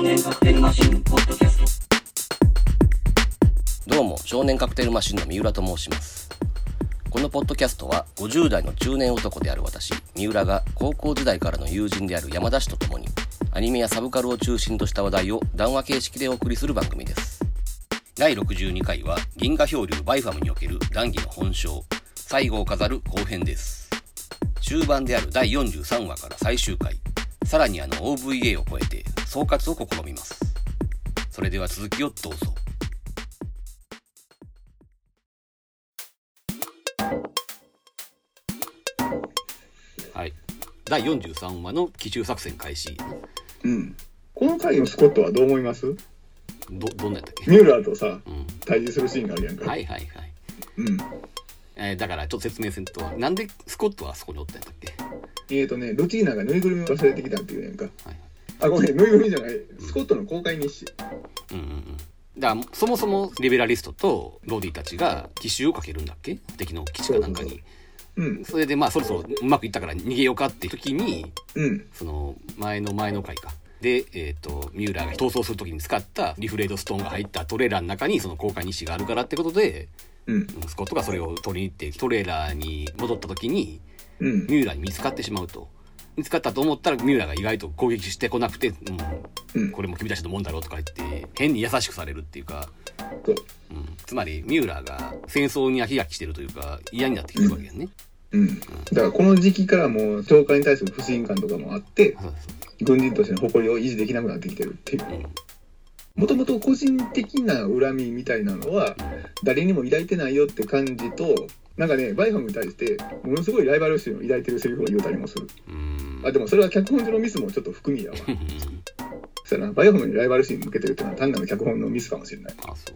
少年カクテルマシンポッドキャストどうも少年カクテルマシンの三浦と申します。このポッドキャストは50代の中年男である私三浦が高校時代からの友人である山田氏と共にアニメやサブカルを中心とした話題を談話形式でお送りする番組です。第62回は銀河漂流バイファムにおける談義の本性最後を飾る後編です。終盤である第43話から最終回。さらにあの OVA を超えて総括を試みます。それでは続きをどうぞ。はい。第43話の奇襲作戦開始。うん。この回のスコットはどう思います？どどんなんやったっけ？ミューラーとさ、うん。対峙するシーンがあるやんか。はいはいはい。うん。えーだからちょっと説明せんと。なんでスコットはそこにおったんやったっけ？えーとね、ルチーナがぬいぐるみを忘れてきたっていうやんか。はいあ、ごめん、ぬいぐるみじゃない。スコットの公開日誌。うんうんうんだからそもそもリベラリストとローディたちが奇襲をかけるんだっけ？敵の基地かなんかにうん。それでまあそろそろうまくいったから逃げようかっていう時にうん。その前の前の回かで、えー、とミューラーが逃走する時に使ったリフレードストーンが入ったトレーラーの中にその交換日誌があるからってことでうん。うんスコットがそれを取りに行ってトレーラーに戻った時にうん。ミューラーに見つかってしまうと。見つかったと思ったらミューラーが意外と攻撃してこなくて、うん。うん。これも君たちのもんだろうとか言って変に優しくされるっていうか、そう。うん、つまりミューラーが戦争に飽き飽きしてるというか嫌になってきてるわけよね、うん。だからこの時期からもう、教官に対する不信感とかもあって、軍人としての誇りを維持できなくなってきてるっていう。もともと個人的な恨みみたいなのは、誰にも抱いてないよって感じと、なんかね、バイファムに対して、ものすごいライバル心を抱いてるセリフを言うたりもする。うんあ、でもそれは脚本上のミスもちょっと含みやわ。そしたら、バイファムにライバル心向けてるっていうのは単なる脚本のミスかもしれない。あそ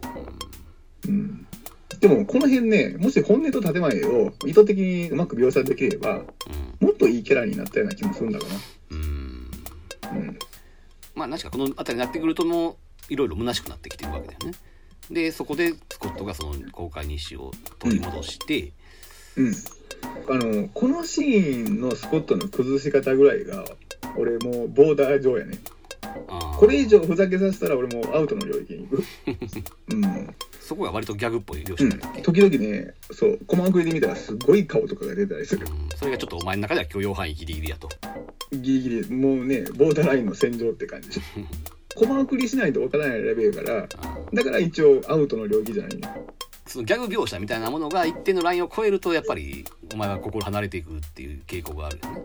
う、うん。でも、この辺ね、もし本音と建前を意図的にうまく描写できれば、もっといいキャラになったような気もするんだろうな。うん。まあ確かこの辺りになってくるともういろいろ虚しくなってきてるわけだよねでそこでスコットがその公開日誌を取り戻して、うん。あの、このシーンのスコットの崩し方ぐらいが、俺もうボーダー上やね。これ以上ふざけさせたら俺もうアウトの領域に行く。うん。そこが割とギャグっぽい両うん時々ね、そう、コマ送りで見たらすごい顔とかが出たりする。うんそれがちょっとお前の中では許容範囲ギリギリやとギリギリ、もうね、ボーダーラインの戦場って感じ。コマ送りしないとわからないレベルから、だから一応アウトの領域じゃないね。そのギャグ描写みたいなものが一定のラインを超えるとやっぱりお前は心離れていくっていう傾向があるよね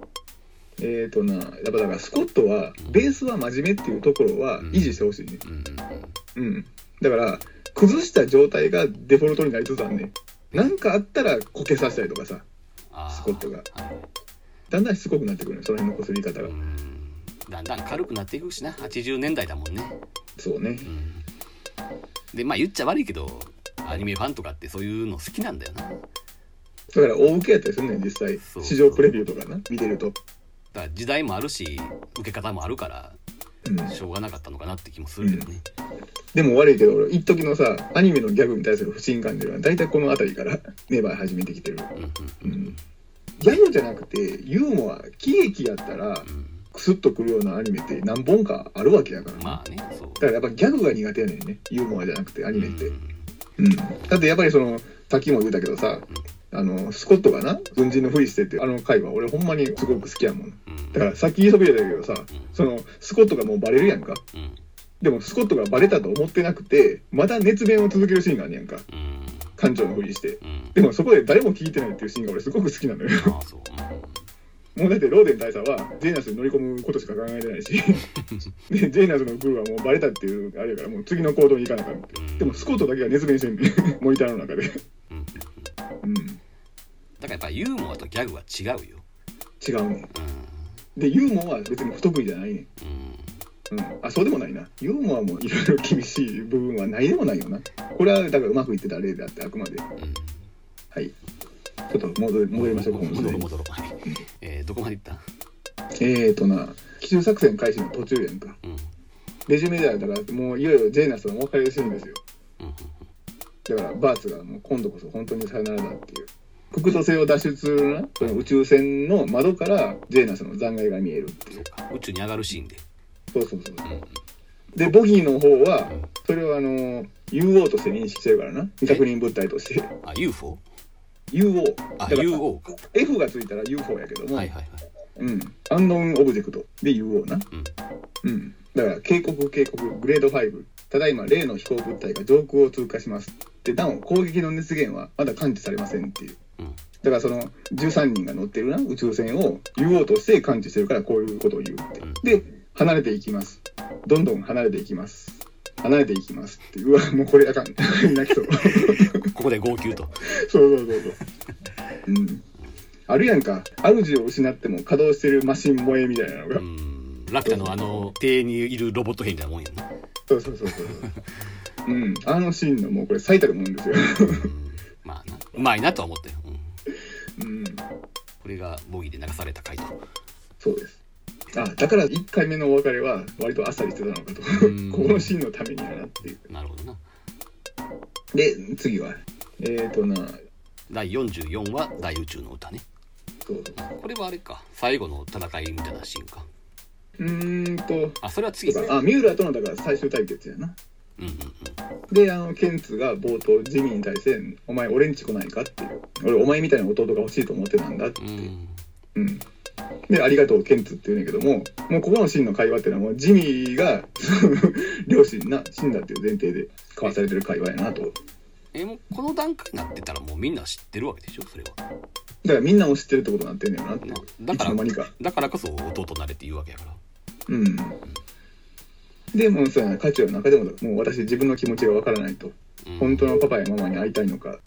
えーとな、やっぱだからスコットは、ベースは真面目っていうところは維持してほしいね。うんうんうん。だから、崩した状態がデフォルトになりつつあんね。なんかあったらこけさせたりとかさ、スコットがはいだんだんしつこくなってくるね、その辺のこすり方がう。んだんだん軽くなっていくしな80年代だもんねそうね。うんでまあ言っちゃ悪いけどアニメファンとかってそういうの好きなんだよなだから大受けやったりするねん、実際。市場プレビューとかな、見てると。ら時代もあるし受け方もあるからうん。しょうがなかったのかなって気もするけどね、でも悪いけど、俺、一時のさ、アニメのギャグに対する不信感っていうのは、大体この辺りから芽生え始めてきてる。うんうんうん。ギャグじゃなくて、ユーモア、喜劇やったら、うんクスッとくるようなアニメって何本かあるわけやからね。まあねそうだからやっぱギャグが苦手やねんね。ユーモアじゃなくて、アニメって。ううんん。だってやっぱりその、さっきも言ったけどさ、あの、スコットがな、軍人のふりしてって、あの回は俺ほんまにすごく好きやもん。うんだからさっき言いそびれたけどさ、その、スコットがもうバレるやんか。うんでもスコットがバレたと思ってなくて、まだ熱弁を続けるシーンがあんねやんか。うん艦長のふりして。うんでもそこで誰も聞いてないっていうシーンが俺すごく好きなのよ。もうだってローデン大佐はジェイナスに乗り込むことしか考えてないし、でジェイナスのクルーはもうバレたっていうあれやからもう次の行動に行かなあかんって。うんでもスコットだけが熱弁してんねん モニターの中で。うん。だからやっぱユーモアとギャグは違うよ違うねん。うで、ユーモアは別に不得意じゃないねうんうん。あ、そうでもないな。ユーモアもいろいろ厳しい部分はないでもないよな。これはだからうまくいってた例であって、あくまで。うんはい。ちょっと戻り戻りましょう。戻ろう戻ろうはいえーどこまでいった？えーとな、奇襲作戦開始の途中やんか。うんレジュメではだからもういよいよジェイナスとのお別れシーンですよ。うんうんだからバーツがもう今度こそ本当にさよならだっていう。国土星を脱出するな、その宇宙船の窓からジェイナスの残骸が見えるっていう。宇宙に上がるシーンで、そうそうそう。うんうんでボギーの方はそれをあの UO として認識してるからな未確認物体としてあ UFO? UO UO か F がついたら UFO やけども、はいはいはい。うん、 Unknown Object で UO な、うん。だから警告警告グレード5ただいま例の飛行物体が上空を通過します。でなお攻撃の熱源はまだ感知されませんっていう。うん。だからその13人が乗ってるな宇宙船を UO として感知してるからこういうことを言うって、うん。で離れていきます。どんどん離れていきます離れていきますってうわもうこれあかん 泣きそう ここで号泣と そうそうそうそう。うん。あるやんか、主を失っても稼働してるマシン萌えみたいなのが。うんラピュタのあの庭にいるロボット兵みたいなもんやなそうそうそうそう。うん。あのシーンのもうこれ最たるもんですよ。うんまあなうまいなとは思ったよ、うんうん。これがボギーで流された回とそうです。あ、だから1回目のお別れは割とあっさりしてたのかと。うんこのシーンのためにやなっていう。なるほどなで、次は。えーとな、第44話大宇宙の歌ね。これはあれか最後の戦いみたいなシーンかうーんと、あそれは次あ、三浦とのだから最終対決やな。うんうんで、あの、ケンツが冒頭、ジミーに対して、お前、俺んち来ないかっていう。俺、お前みたいな弟が欲しいと思ってたんだって。うんうん。で、ありがとう、ケンツって言うんだけども、もうここのシーンの会話っていうのは、もうジミーが、両親な、死んだっていう前提で交わされてる会話やなと。だかえもうこの段階になってたらもうみんな知ってるわけでしょそれはらみんなを知ってるってことになってんねんなっていう。だからいつの間にか。だからこそ弟なれって言うわけやからうん。で、もうそうやな、価値の中でも、もう私自分の気持ちがわからないと。うん本当のパパやママに会いたいのか。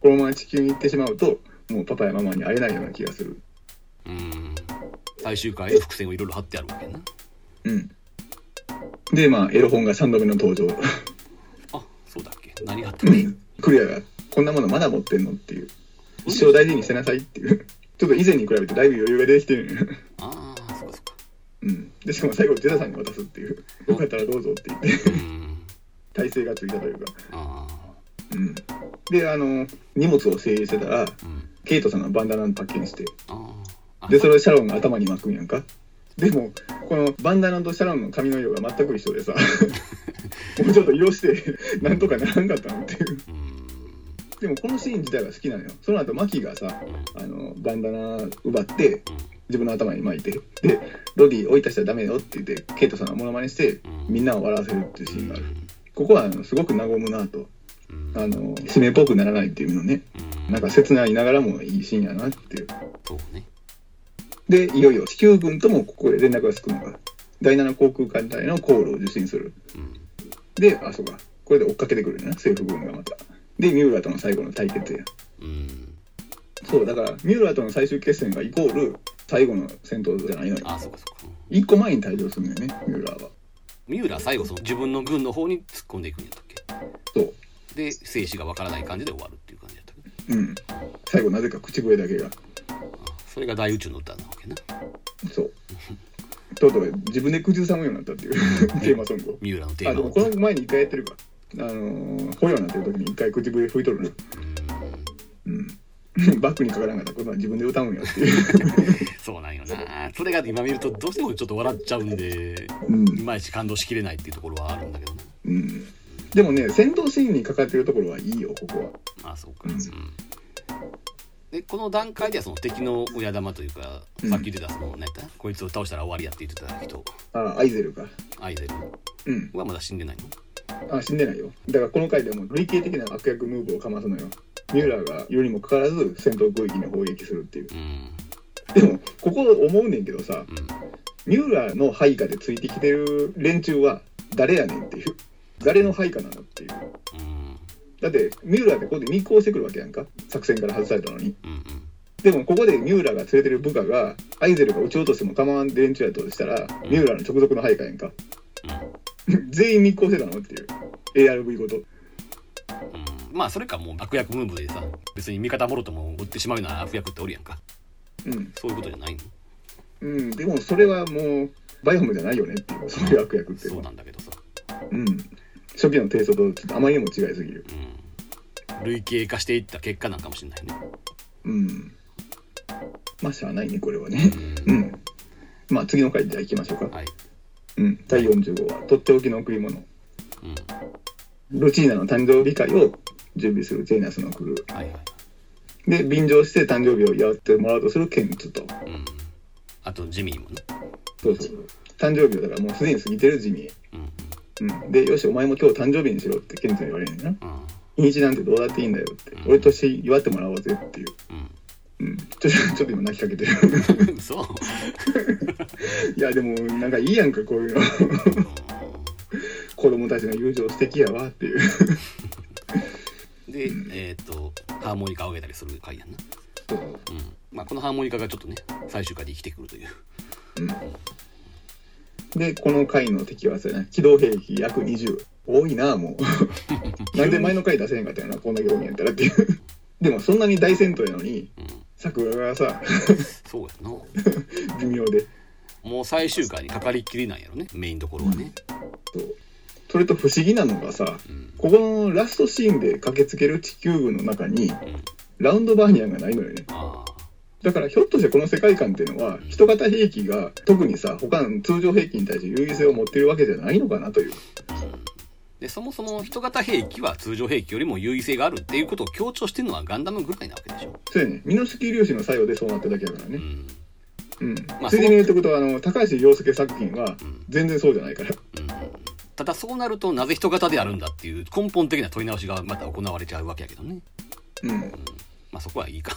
このまま地球に行ってしまうと、もうパパやママに会えないような気がする。うん最終回で伏線をいろいろ貼ってあるわけやなうん。で、まあ、エロ本が3度目の登場。あそうだっけ何があったのクリアが、こんなものまだ持ってんのっていう。一生大事にしてなさいっていう。ちょっと以前に比べてだいぶ余裕が出てきてる。ああそっかそっかうん。で、しかも最後、ジェダさんに渡すっていう。よかったらどうぞって言って、うん体勢がついたというか。あうん。で、あの、荷物を整理してたら、あうんケイトさんがバンダナの発見して、ああで、それをシャロンが頭に巻くんやんか。でも、このバンダナとシャロンの髪の色が全く一緒でさ、もうちょっと色して、なんとかならんかったのっていう。うんでもこのシーン自体は好きなのよ。その後、マキがさ、うんあの、バンダナ奪って、うん自分の頭に巻いて、で、ロディ追い出したらダメよって言って、ケイトさんがモノマネして、うんみんなを笑わせるっていうシうーンがある。んここはあのすごく和むなと。うんあの、締めっぽくならないっていうのね。うんなんか切ないながらもいいシーンやなっていう。そうねで、いよいよ地球軍ともここで連絡がつくのが、第7航空艦隊の航路を受信する。うんで、あ、そうか。これで追っかけてくるね、政府軍がまた。で、ミューラーとの最後の対決や。うんそう、だから、ミューラーとの最終決戦がイコール、最後の戦闘じゃないのよ。ああそうかそうかうん一個前に退場するんだよね、ミューラーは。三浦は最後その自分の軍の方に突っ込んでいくんやったっけ？そう。で生死がわからない感じで終わるっていう感じやったけ？どうん。最後、なぜか口笛だけが。あそれが大宇宙の歌なわけなそう。とうとう自分で口ずさむようになったっていうテーマソングを。三浦のテあ、ーマをでもこの前に一回やってるか。あのー、捕虜になってる時に一回口笛吹いとるな。うん。バックにかからなかったことは自分で歌うんやっていう。そうなんよなそれが今見るとどうしてもちょっと笑っちゃうんでうんいまいち感動しきれないっていうところはあるんだけどなうん。でもね、戦闘シーンにかかってるところはいいよ、ここは。あそうか、うんうんでこの段階ではその敵の親玉というか、うんさっき言ってたその何やった？こいつを倒したら終わりやって言ってた人あ、アイゼルか。アイゼルうん。はまだ死んでないの？あ、死んでないよ。だからこの回でも累計的な悪役ムーブをかますのよ。ミューラーがいるにもかかわらず戦闘区域に砲撃するっていう。うんでも、ここ思うねんけどさ、うんミューラーの配下でついてきてる連中は誰やねんっていう。誰の配下なのっていう。うんだって、ミューラーってここで密航してくるわけやんか。作戦から外されたのに。うんうんでも、ここでミューラーが連れてる部下が、アイゼルが撃ち落としても構わん連中やとしたら、ミューラーの直属の配下やんか。全員密航してたのっていう。ARV ごと。うんまあそれかもう悪役ムーブでさ別に味方もろとも追ってしまうような悪役っておるやんかうん。そういうことじゃないの？うん。でも、それはもう、バイオムじゃないよねっていう、そういう悪役ってそう。なんだけどさ、うん。初期のテイストとちょっとあまりにも違いすぎる。うん、類型化していった結果なんかもしれないねうん。まあ、しゃあないね、これはね。うん。まあ、次の回じゃあ行きましょうか。はいううん、第45話、とっておきの贈り物。うんルチーナの誕生日会を準備するジェイナスのクルー。はいはいで、便乗して誕生日を祝ってもらおうとするケンツと。うんあとジミーもねそうそうそう。誕生日をだからもうすでに過ぎてるジミー。うんうん。で、よし、お前も今日誕生日にしろってケンツに言われるんやな。うん日にちなんてどうだっていいんだよって。俺として祝ってもらおうぜっていう。うんうん。ちょっと、ちょっと今泣きかけてる。うんそういや、でも、なんかいいやんか、こういうの。子供たちの友情素敵やわっていう。でえっ、とハーモニカを上げたりする回やんなそううんまあこのハーモニカがちょっとね最終回で生きてくるというで、この回の敵はそれね、機動兵器約20。多いな、もう。なんで前の回出せへんかったよな、こんだけ多いんやったらっていう。でも、そんなに大戦闘やのに、うん桜がさ、そうやな微妙で。もう最終回にかかりっきりなんやろねメインどころはねそう。それと不思議なのがさ、うんここのラストシーンで駆けつける地球軍の中に、うんラウンドバーニアンがないのよね。ああだからひょっとしてこの世界観っていうのは、人型兵器が特にさ、他の通常兵器に対して優位性を持っているわけじゃないのかなという。でそもそも人型兵器は通常兵器よりも優位性があるっていうことを強調してるのはガンダムぐらいなわけでしょ、そうやね。ミノスキー粒子の作用でそうなっただけだからね。うんうん。まあついでに言うとことは、あの、高橋洋介作品はん全然そうじゃないから。うん、ただそうなるとなぜ人型であるんだっていう根本的な問い直しがまた行われちゃうわけやけどね、うん。まあそこはいいか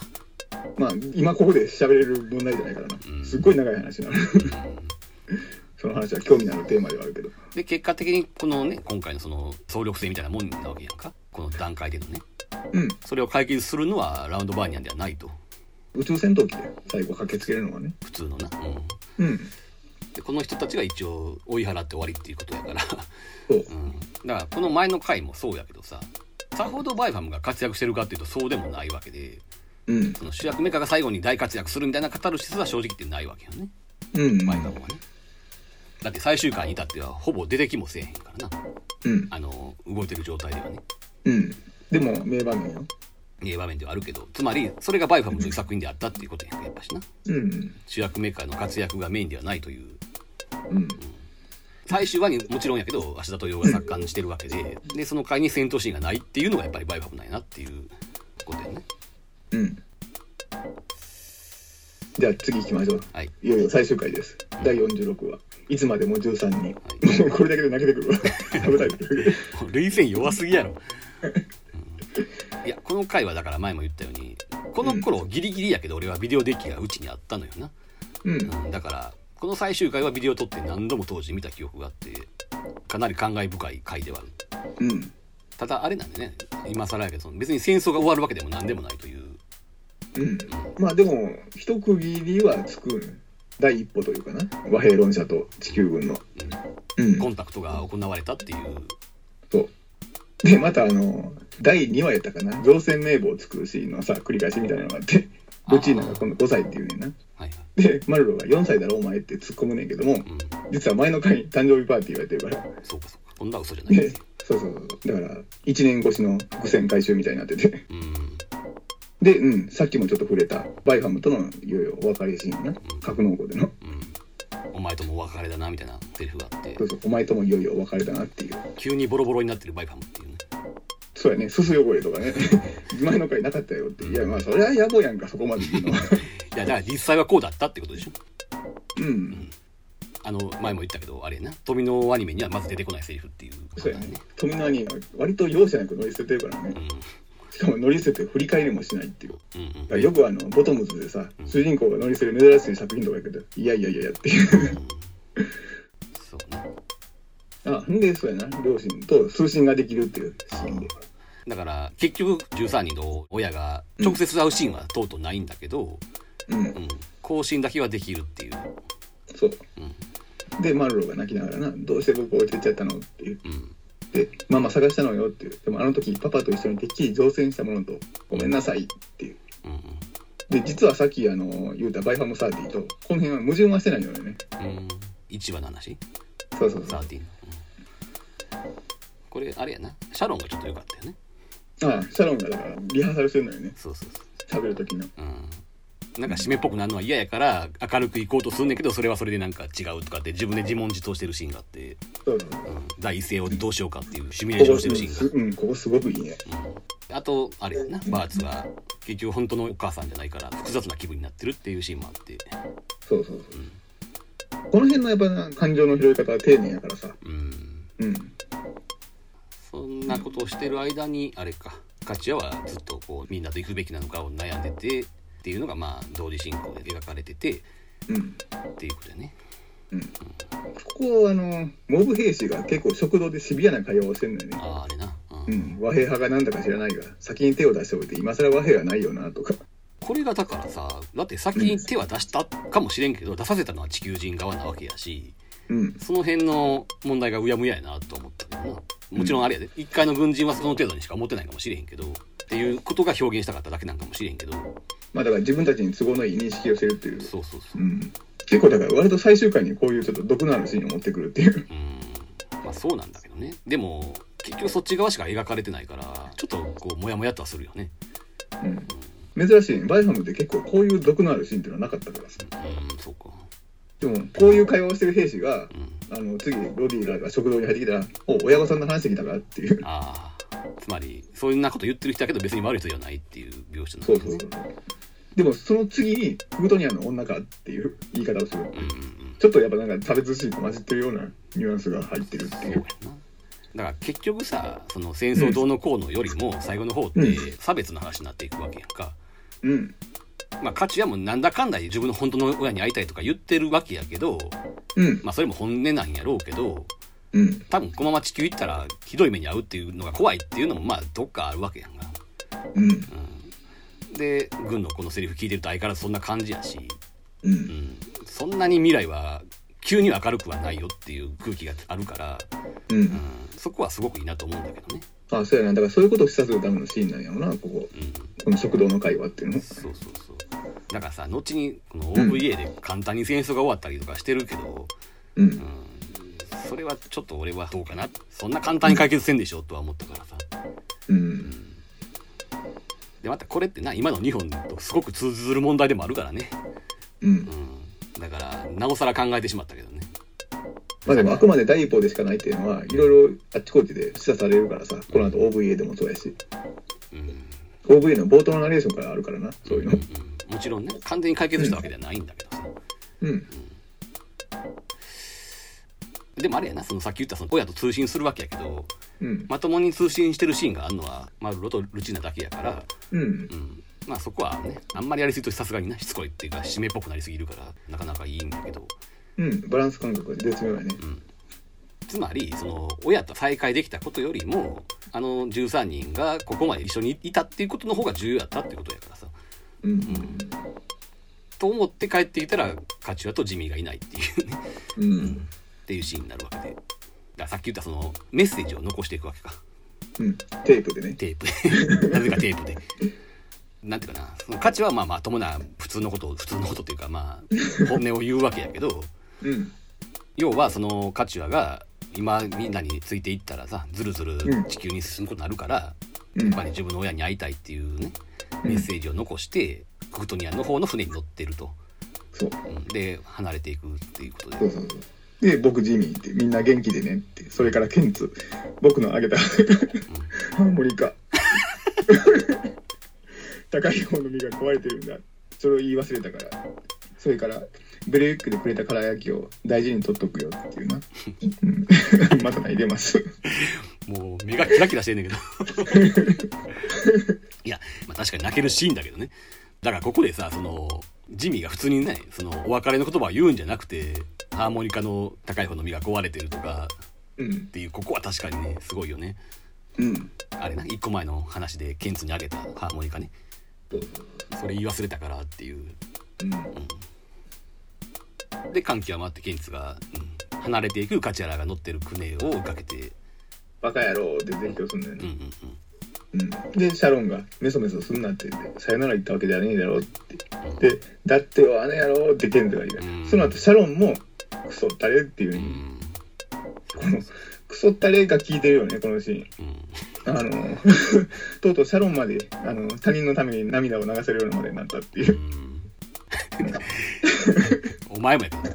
まあ、今ここで喋れる問題じゃないからな。うんすっごい長い話なの。その話は興味のあるテーマではあるけど。で結果的にこのね今回のその総力性みたいなもんなわけやんかこの段階でのねうん。それを解決するのはラウンドバーニャンではないと宇宙戦闘機で最後駆けつけるのはね。普通のな、うん、うん。でこの人たちが一応追い払って終わりっていうことやから、そう。うん、だからこの前の回もそうやけどささほどバイファムが活躍してるかっていうとそうでもないわけでうん。その主役メカが最後に大活躍するみたいなカタルシスは正直言ってないわけよねうん。バイファムはねだって最終回に至ってはほぼ出てきもせえへんからなうん。あの動いてる状態ではねうん。でも、名場面よ。名場面ではあるけどつまりそれがバイファムという作品であったっていうことややっぱしなうん。主役メーカーの活躍がメインではないといううん。最終話にもちろんやけど芦田豊雄が作監してるわけででその回に戦闘シーンがないっていうのがやっぱりバイファムなんやなっていうことやねうん。じゃあ次行きましょう。はいいよいよ最終回です。第46話。いつまでも13人。もう これだけで泣けてくるわ。食べたい。涙腺弱すぎやろ、うんいやこの回はだから前も言ったようにこの頃ギリギリやけど俺はビデオデッキがうちにあったのよな、うん。うん、だからこの最終回はビデオ撮って何度も当時見た記憶があってかなり感慨深い回ではあるうん。ただあれなんでね今更やけど別に戦争が終わるわけでも何でもないといううん。まあでも、一区切りはつくん第一歩というかな。和平論者と地球軍の。うん。コンタクトが行われたっていうそう。で、またあの、第2話やったかな。造船名簿を作るシーンのさ、繰り返しみたいなのがあって、ルチーナが今度5歳っていうねんな。はいはいで、マルロが4歳だろお前って突っ込むねんけども、うん実は前の回誕生日パーティー言われてるから。そうかそうか今度は嘘じゃないで、そうそうそう。だから、1年越しの伏線回収みたいになってて。うんで、うん、さっきもちょっと触れた、バイファムとのいよいよお別れシーンな。格納庫での。うんお前ともお別れだなみたいなセリフがあってそうそう、お前ともいよいよお別れだなっていう。急にボロボロになってるバイファムっていうねそうやね、すす汚れとかね。前の回なかったよって。いや、まあ、それは野暮やんか、そこまで言うのは。いやだから実際はこうだったってことでしょうん。あの前も言ったけどあれやな富のアニメにはまず出てこないセリフっていうことだねそうやね。富の兄は割と容赦なく乗り捨ててるからね。しかも乗り捨てて振り返りもしないっていう。うんうん。よくあの、ボトムズでさ、主人公が乗り捨てる珍しい作品とかやけど、いやいやいやいやっていう。そうね。あ、んで、そうやな、両親と通信ができるっていうシーンで。だから結局13人の親が直接会うシーンはとうとうないんだけど、うん。う、ん、交信だけはできるっていう、そう。うん。で、マルロが泣きながらな、どうして僕置いてっちゃったのって言っうんて、ママ探したのよっていう。でもあの時、パパと一緒にてっきり乗船したものと、ごめんなさいっていう。うんで、実はさっき、あの、言うたバイファムサーティと、この辺は矛盾はしてないのよね。うんうん1話の話？そうそうそう。13、うん、これあれやなシャロンがちょっと良かったよねああ、シャロンがだから、リハーサルしてるのよね。そうそうそ喋る時の。う、うん、なんか締めっぽくなるのは嫌やから明るく行こうとすんねんけどそれはそれでなんか違うとかって自分で自問自答してるシーンがあって、そうん、第一声をどうしようかっていうシミュレーションしてるシーンがうん、ここすごくいいね。あとあれやなバーツが結局本当のお母さんじゃないから複雑な気分になってるっていうシーンもあってそうそうそう。この辺のやっぱな感情の拾い方は丁寧やからさ。うんうん。そんなことをしてる間にあれかカチヤはずっとこうみんなと行くべきなのかを悩んでてっていうのがまあ同時進行で描かれててうん。っていうことやねここあの、モブ兵士が結構食堂でシビアな会話をしてるんだよね。あああれな、ううんん。和平派がなんだか知らないが、先に手を出しておいて、今更和平はないよな、とか。これがだからさだって先に手は出したかもしれんけど出させたのは地球人側なわけやしうん。その辺の問題がうやむややなと思ったけどなもちろんあれやで一回の軍人はその程度にしか思ってないかもしれへんけどっていうことが表現したかっただけなんかもしれへんけどまあだから自分たちに都合のいい認識をしてるっていう。そうそうそううん。結構だから割と最終回にこういうちょっと毒のあるシーンを持ってくるっていう。うんまあそうなんだけどねでも結局そっち側しか描かれてないからちょっとこうモヤモヤとはするよねうん。珍しいね。バイファムって結構こういう毒のあるシーンっていうのはなかったからさ。うんそうかでも、こういう会話をしてる兵士が、うんあの、次、ロディらが食堂に入ってきたら、お、親御さんの話してきたかっていう。ああつまりそんなこと言ってる人だけど別に悪い人ではないっていう描写なんそうだよねそうそう。でも、その次に、フグトニアの女かっていう言い方をする。うんうんうんちょっとやっぱなんか差別心と混じってるようなニュアンスが入ってるっていう。だから結局さその戦争どうのこうのよりも最後の方ってうん差別の話になっていくわけやんか、うん。まあ、カチヤもなんだかんだ自分の本当の親に会いたいとか言ってるわけやけど、うん。まあ、それも本音なんやろうけどうん。多分このまま地球行ったらひどい目に遭うっていうのが怖いっていうのもまあどっかあるわけやんか。うん。で軍のこのセリフ聞いてると相変わらずそんな感じやし、う。うんん、そんなに未来は急に明るくはないよっていう空気があるから、う。うんん、そこはすごくいいなと思うんだけどね。あ、そうやな。だからそういうことを示唆するためのシーンなんやろな、ここ。うんこの食堂の会話っていうのも。そうそうそうだからさ後にこの OVA で簡単に戦争が終わったりとかしてるけど、うん。うん、それはちょっと俺はどうかな。そんな簡単に解決せんでしょとは思ったからさ。うん。でまたこれってな今の日本とすごく通ずる問題でもあるからね、うん。う。ん、だからなおさら考えてしまったけどね。まあでもあくまで第一歩でしかないっていうのは、いろいろあっちこっちで示唆されるからさ、この後 OVA でもそうやし、うん、OVA の冒頭のナレーションからあるからな、そういうの。うん、もちろんね完全に解決したわけではないんだけどさ。うん。でもあれやなそのさっき言ったその親と通信するわけやけどうん。まともに通信してるシーンがあるのは、まあ、ロとルチーナだけやからうんう。ん、まあそこはねあんまりやりすぎるとさすがになしつこいっていうか締めっぽくなりすぎるからなかなかいいんだけどうん。バランス感覚が絶妙やね。つまりその親と再会できたことよりもあの13人がここまで一緒にいたっていうことの方が重要だったってことやからさうん。と思って帰ってきたらカチュアとジミーがいないっていうねうん。っていうシーンになるわけでだからさっき言ったそのメッセージを残していくわけかうん。テープでね。テープで なぜかテープで。なんていうかなその価値はまあまともな普通のことを普通のことっていうかまあ本音を言うわけやけど うん。要はそのカチュアが今みんなについていったらさずるずるうん地球に進むことになるから、うんやっぱり自分の親に会いたいっていうねメッセージを残してクフトニアの方の船に乗ってると、そう。うんで離れていくっていうことでそうそうそう。で、僕ジミーって、みんな元気でねって、それからケンツ、僕のあげたハーモニカ。高い方の実が壊れてるんだ。それを言い忘れたから。それから、ブレイクでくれた唐焼きを大事に取っとくよっていうな。うん また泣いてます。もう目がキラキラしてんねんけどいや、まあ、確かに泣けるシーンだけどねだからここでさそのジミーが普通にねそのお別れの言葉を言うんじゃなくてハーモニカの高い方の実が壊れてるとかうんっ。ていうここは確かにねすごいよねうん。あれな一個前の話でケンツにあげたハーモニカねそれ言い忘れたからっていううん。で感極まってケンツが、うん離れていくカチャラが乗ってる船を追いかけてバカ野郎って絶叫すんだようんうね。んうん。で、シャロンが、メソメソすんなって言って、さよなら言ったわけじゃねえだろって。で、だってよ、あの野郎ってケンズが言う。うん。その後、シャロンも、クソったれっていう。うんうね、んこの、クソったれが効いてるよね、このシーン。うん。あの、とうとうシャロンまで、あの、他人のために涙を流せるようなまでになったっていう。う。ん。お前もやけど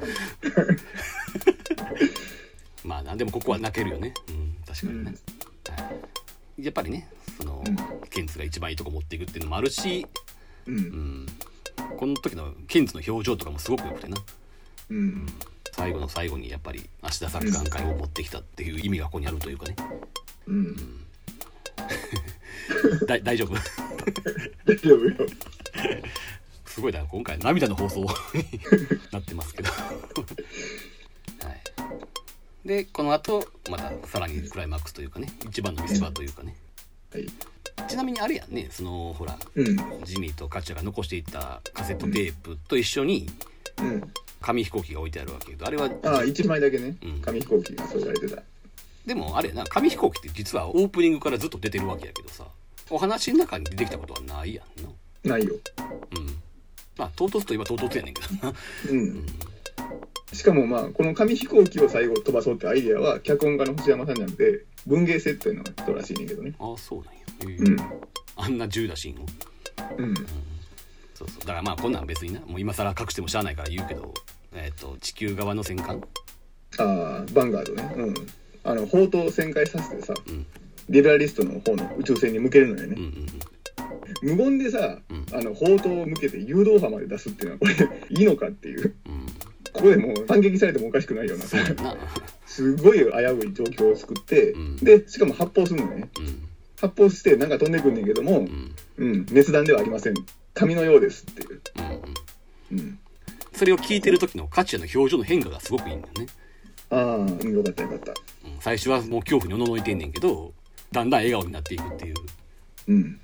まあなでもここは泣けるよね。うん確かにね、はい、やっぱりねその、うん。ケンツが一番いいとこ持っていくっていうのもあるし、う。うん。ん、この時のケンツの表情とかもすごく良くてな。うん。最後の最後にやっぱり芦田作眼会を持ってきたっていう意味がここにあるというかね。うん。だ大丈夫？大丈夫よ。すごいな。今回涙の放送に なってますけど。はいでこの後またさらにクライマックスというかね一番の見せ場というかねはい。ちなみにあれやんねそのほらうん。ジミーとカチャが残していったカセットテープと一緒にうん。紙飛行機が置いてあるわけけどあれはああ、一枚だけねうん。紙飛行機が添えられてた。でもあれやな紙飛行機って実はオープニングからずっと出てるわけやけどさお話の中に出てきたことはないやんなないよ。うんまあ唐突といえば唐突やねんけどなうん。しかもまあ、この紙飛行機を最後飛ばそうってアイデアは、脚本家の星山さんじゃなくて、文芸セットの人らしいねんけどね。ああそうなんや、うん。あんな重打シーンをうん。そうそうだからまあこんなん別になもう今更隠してもしゃあないから言うけどえっ、と地球側の戦艦？ああ、ヴァンガードね。うん。あの、砲塔を旋回させてさ、うんリベラリストの方の宇宙船に向けるのよね。うんうんうん無言でさ、うんあの砲塔を向けて誘導波まで出すっていうのはこれいいのかっていううんここでもう反撃されてもおかしくないような。そうやな。すごい危うい状況を作って、うん。でしかも発砲するのね。うん。発砲してなんか飛んでくんねんけどもう、ん。うん、熱弾ではありません。紙のようですっていう、うんそれを聞いてる時のカチヤの表情の変化がすごくいいんだよね、ああうんよかったよかった。うん、最初はもう恐怖におののいてんねんけどだんだん笑顔になっていくっていう。うん。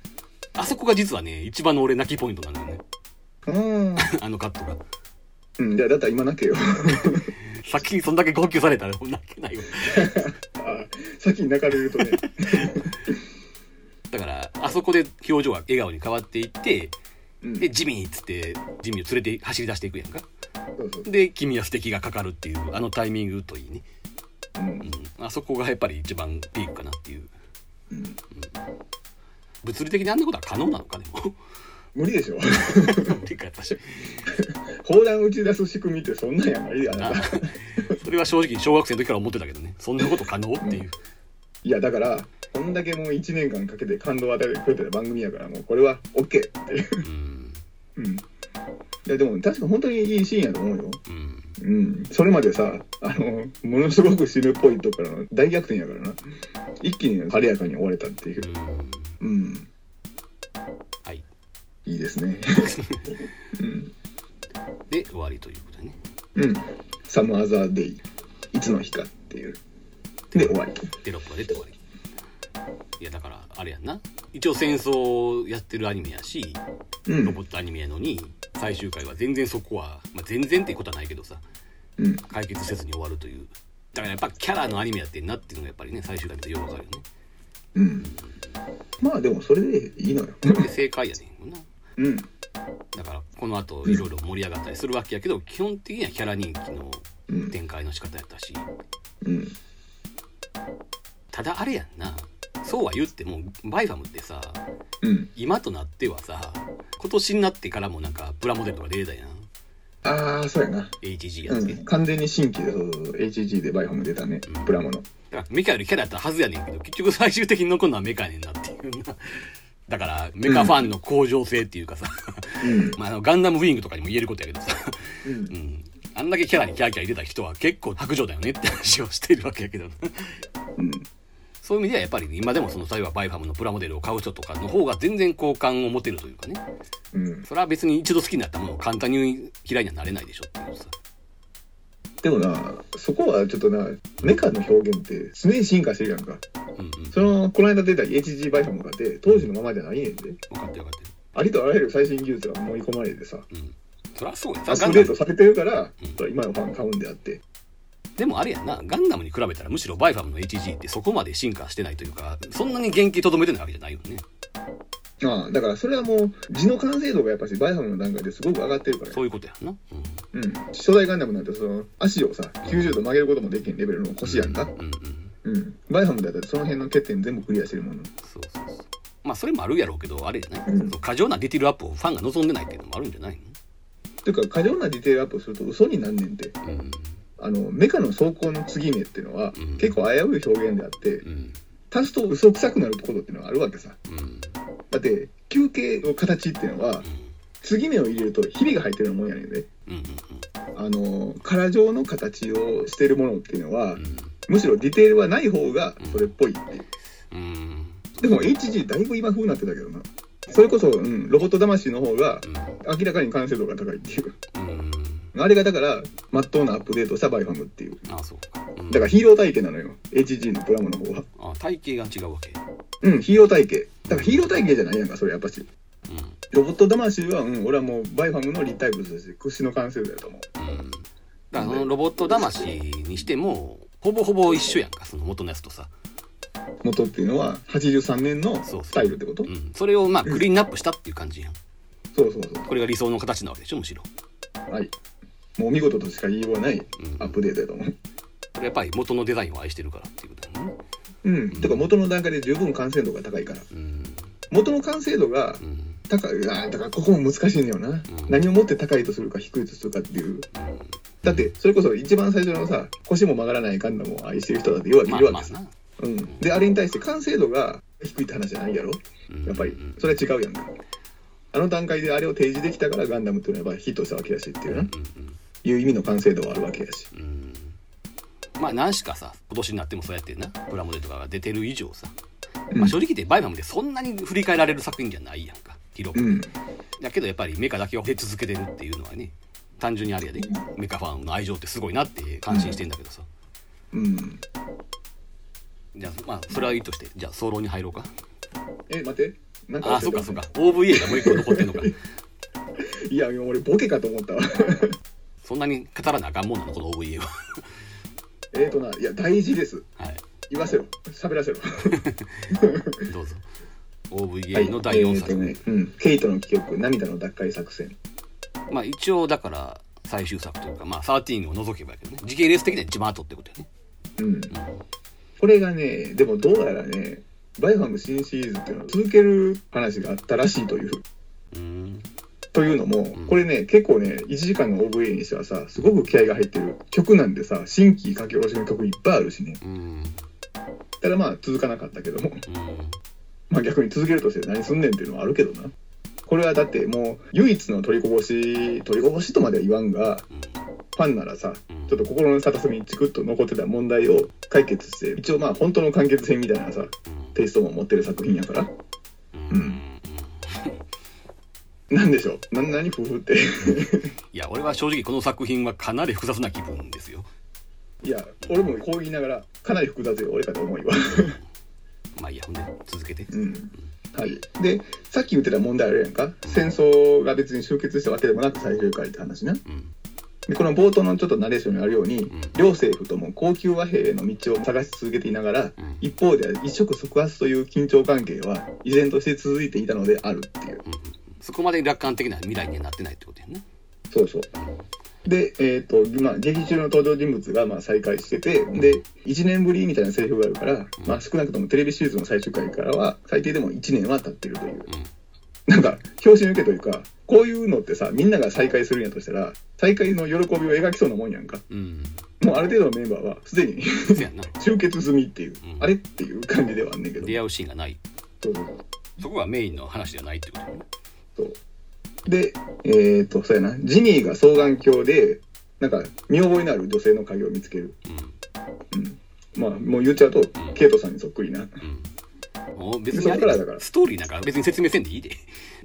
あそこが実はね一番の俺泣きポイントなのよね。あのカットがうん。じゃあだったら今泣けよ。先にそんだけ号泣されたら泣けないよ。先に泣かれるとね。だからあそこで表情が笑顔に変わっていってうん。でジミーっつってジミーを連れて走り出していくやんか。で君は素敵がかかるっていうあのタイミングといいね、うん。うん、あそこがやっぱり一番ピークかなっていう。うん。物理的にあんなことは可能なのかでも無理でしょ。無理か私砲弾打ち出す仕組みってそんなんやないであなそれは正直小学生の時から思ってたけどね。そんなこと可能っていう。いやだからこんだけもう1年間かけて感動を与えてくれてる番組やからもうこれは OK っていう。うん。うん。いやでも確か本当にいいシーンやと思うよ。うん。うん。それまでさあのものすごく死ぬっぽいとこからの大逆転やからな。一気に晴れやかに終われたっていう。うん。うん。はいいいですね。う んで終わりということでね。うん。サムアザーデイ。いつの日かっていう。で終わり。テロップが出て終わり。いやだからあれやんな。一応戦争をやってるアニメやしうん。ロボットアニメやのに最終回は全然そこは、まあ、全然っていうことはないけどさうん。解決せずに終わるという。だからやっぱキャラのアニメやってんなっていうのがやっぱりね最終回見てようわかるよね。うん。まあでもそれでいいのよ。で正解やねんなうん。だからこの後いろいろ盛り上がったりするわけやけど基本的にはキャラ人気のうん展開の仕方やったし。うん。ただあれやんな。そうは言ってもバイファムってさうん。今となってはさ今年になってからもなんかプラモデルとか出たやん。ああそうやな。HG やって、うん、完全に新規で HG でバイホム出たね、うん。プラモの。だからメカよりキャラやったはずやねんけど結局最終的に残るのはメカやねんなっていうなだからメカファンの向上性っていうかさ、うん。まあ、あのガンダムウィングとかにも言えることやけどさ、うん。うん、あんだけキャラにキャーキャー入れた人は結構白状だよねって話をしているわけやけど。うん。そういう意味ではやっぱり今でもその例えばバイファムのプラモデルを買う人とかの方が全然好感を持てるというかね。うん。それは別に一度好きになったものを簡単に嫌いにはなれないでしょっていうさでもなそこはちょっとなメカの表現って常に進化してるやんか。うんうん。そのこの間出た HG バイホムがって当時のままじゃないねんで。分かってる分かってありとあらゆる最新技術が盛り込まれてさ。るうん。そりゃそうや。アップデートされてるから、うん。今のファン買うんであって。でもあれやな。ガンダムに比べたらむしろバイファムの HG ってそこまで進化してないというかそんなに原型とどめてないわけじゃないよねああだからそれはもう地の完成度がやっぱしバイファムの段階ですごく上がってるから。そういうことやんな、うん、うん。初代ガンダムなんてその足をさ90度曲げることもできんレベルの腰やんかうんうんうんバイホムだったらその辺の欠点全部クリアしてるもの。そうそうそう。まあそれもあるやろうけどあれじゃない、うん過剰なディティールアップをファンが望んでないっていうのもあるんじゃないの？ていうか過剰なディテールアップすると嘘になんねんって。うん。あのメカの走行の継ぎ目っていうのは、うん。結構危うい表現であってうん。足すと嘘くさくなることっていうのがあるわけさ。うんだって休憩の形っていうのは継ぎ目を入れるとひびが入ってるようなもんやねんで。うんあの殻状の形をしてるものっていうのはうん。むしろディテールはない方がそれっぽいっていう。うん。でも HG だいぶ今風になってたけどな。それこそ、うん、ロボット魂の方が明らかに完成度が高いっていう。うんあれがだからまっとうなアップデートしたバイファムっていう。あそうか。うん。だからヒーロー体型なのよ。HG のプラモの方は。あ体型が違うわけ。うんヒーロー体型だからヒーロー体型じゃない？やんかそれやっぱし。うん。ロボット魂は、うん、俺はもうバイファムの立体物として屈指の完成度だと思う。うん。だからそのロボット魂にしてもほぼほぼ一緒やんかその元のやつとさ、元っていうのは83年のそうそう。スタイルってこと？うん、それをまあクリーンアップしたっていう感じやん。そうそうそこれが理想の形なわけでしょ？むしろ。うはい。もう見事としか言いようがないうん。アップデートだと思う。これやっぱり元のデザインを愛してるからっていうことだよねうん、てか元の段階で十分完成度が高いから。うん。元の完成度がうん。高い。あーだからここも難しいんだよな、何をもって高いとするか低いとするかっていう。だってそれこそ一番最初のさ腰も曲がらないガンダムを愛してる人だって要はいまあるわけ。さ、まあな。うん、であれに対して完成度が低いって話じゃないやろ？やっぱりそれは違うやんか。あの段階であれを提示できたからガンダムっていうのはやっぱヒットしたわけだしっていうな、いう意味の完成度はあるわけやしまあ何しかさ今年になってもそうやってなプラモデルとかが出てる以上さ、まあ、正直言ってバイマムでそんなに振り返られる作品じゃないやんか広く、うん。だけどやっぱりメカだけを出続けてるっていうのはね単純にあれやでメカファンの愛情ってすごいなって感心してんだけどさ、うん。じゃあまあそれはいいとしてじゃあ早漏に入ろうか。え待って。なんかああそうかそうか。OVA がもう一個残ってんのか。いや今俺ボケかと思ったわ。そんなに語らなあかんもんなのこの OVA はえーとないや大事です。はい。言わせろ。喋らせろ。どうぞ。OVA の第4作、えーとねうん、ケイトの記憶涙の奪回作戦。まあ一応だから最終作というかまあ13を除けばやけどね。時系列的には一番後ってことやね。うん。これがねでもどうやらねバイファム新シリーズっていうのを続ける話があったらしいという。うんというのも、これね結構ね1時間の OVA にしてはさすごく気合が入ってる。曲なんでさ新規書き下ろしの曲いっぱいあるしね。うん。ただまあ続かなかったけども。うん。まあ逆に続けるとして何すんねんっていうのはあるけどな。これはだってもう唯一の取りこぼし取りこぼしとまでは言わんがファンならさうん。ちょっと心の片隅にチクッと残ってた問題を解決して一応まあ本当の完結編みたいなさテイストも持ってる作品やから。うん。うんなんでしょう？な何夫婦って。いや俺は正直この作品はかなり複雑な気分ですよ。いや俺もこう言いながらかなり複雑よ俺かと思いは まあいいやほんで続けて。うん。はい。でさっき言ってた問題あるやんか？戦争が別に終結したわけでもなく最終回って話な。うん。でこの冒頭のちょっとナレーションにあるように、ん。両政府とも高級和平への道を探し続けていながら、うん。一方で一触即発という緊張関係は依然として続いていたのであるっていう。うんそこまで楽観的な未来にはなってないってことやねそうそう。で、えっとまあ、劇中の登場人物がまあ再会しててで1年ぶりみたいなセリフがあるから、まあ、少なくともテレビシリーズの最終回からは最低でも1年は経ってるという。なんか拍子抜けというかこういうのってさみんなが再会するんやとしたら再会の喜びを描きそうなもんやんか。うん。もうある程度のメンバーはすでに 集結済みっていう、うん。あれっていう感じではあんねんけど。出会うシーンがない。そこがメインの話ではないってことでえっ、とそうやな。ジミーが双眼鏡でなんか見覚えのある女性の影を見つける、うん、まあもう言っちゃうと、ケイトさんにそっくりな。うん。もう別そにあれっからだから。ストーリーなんか別に説明せんでいいで。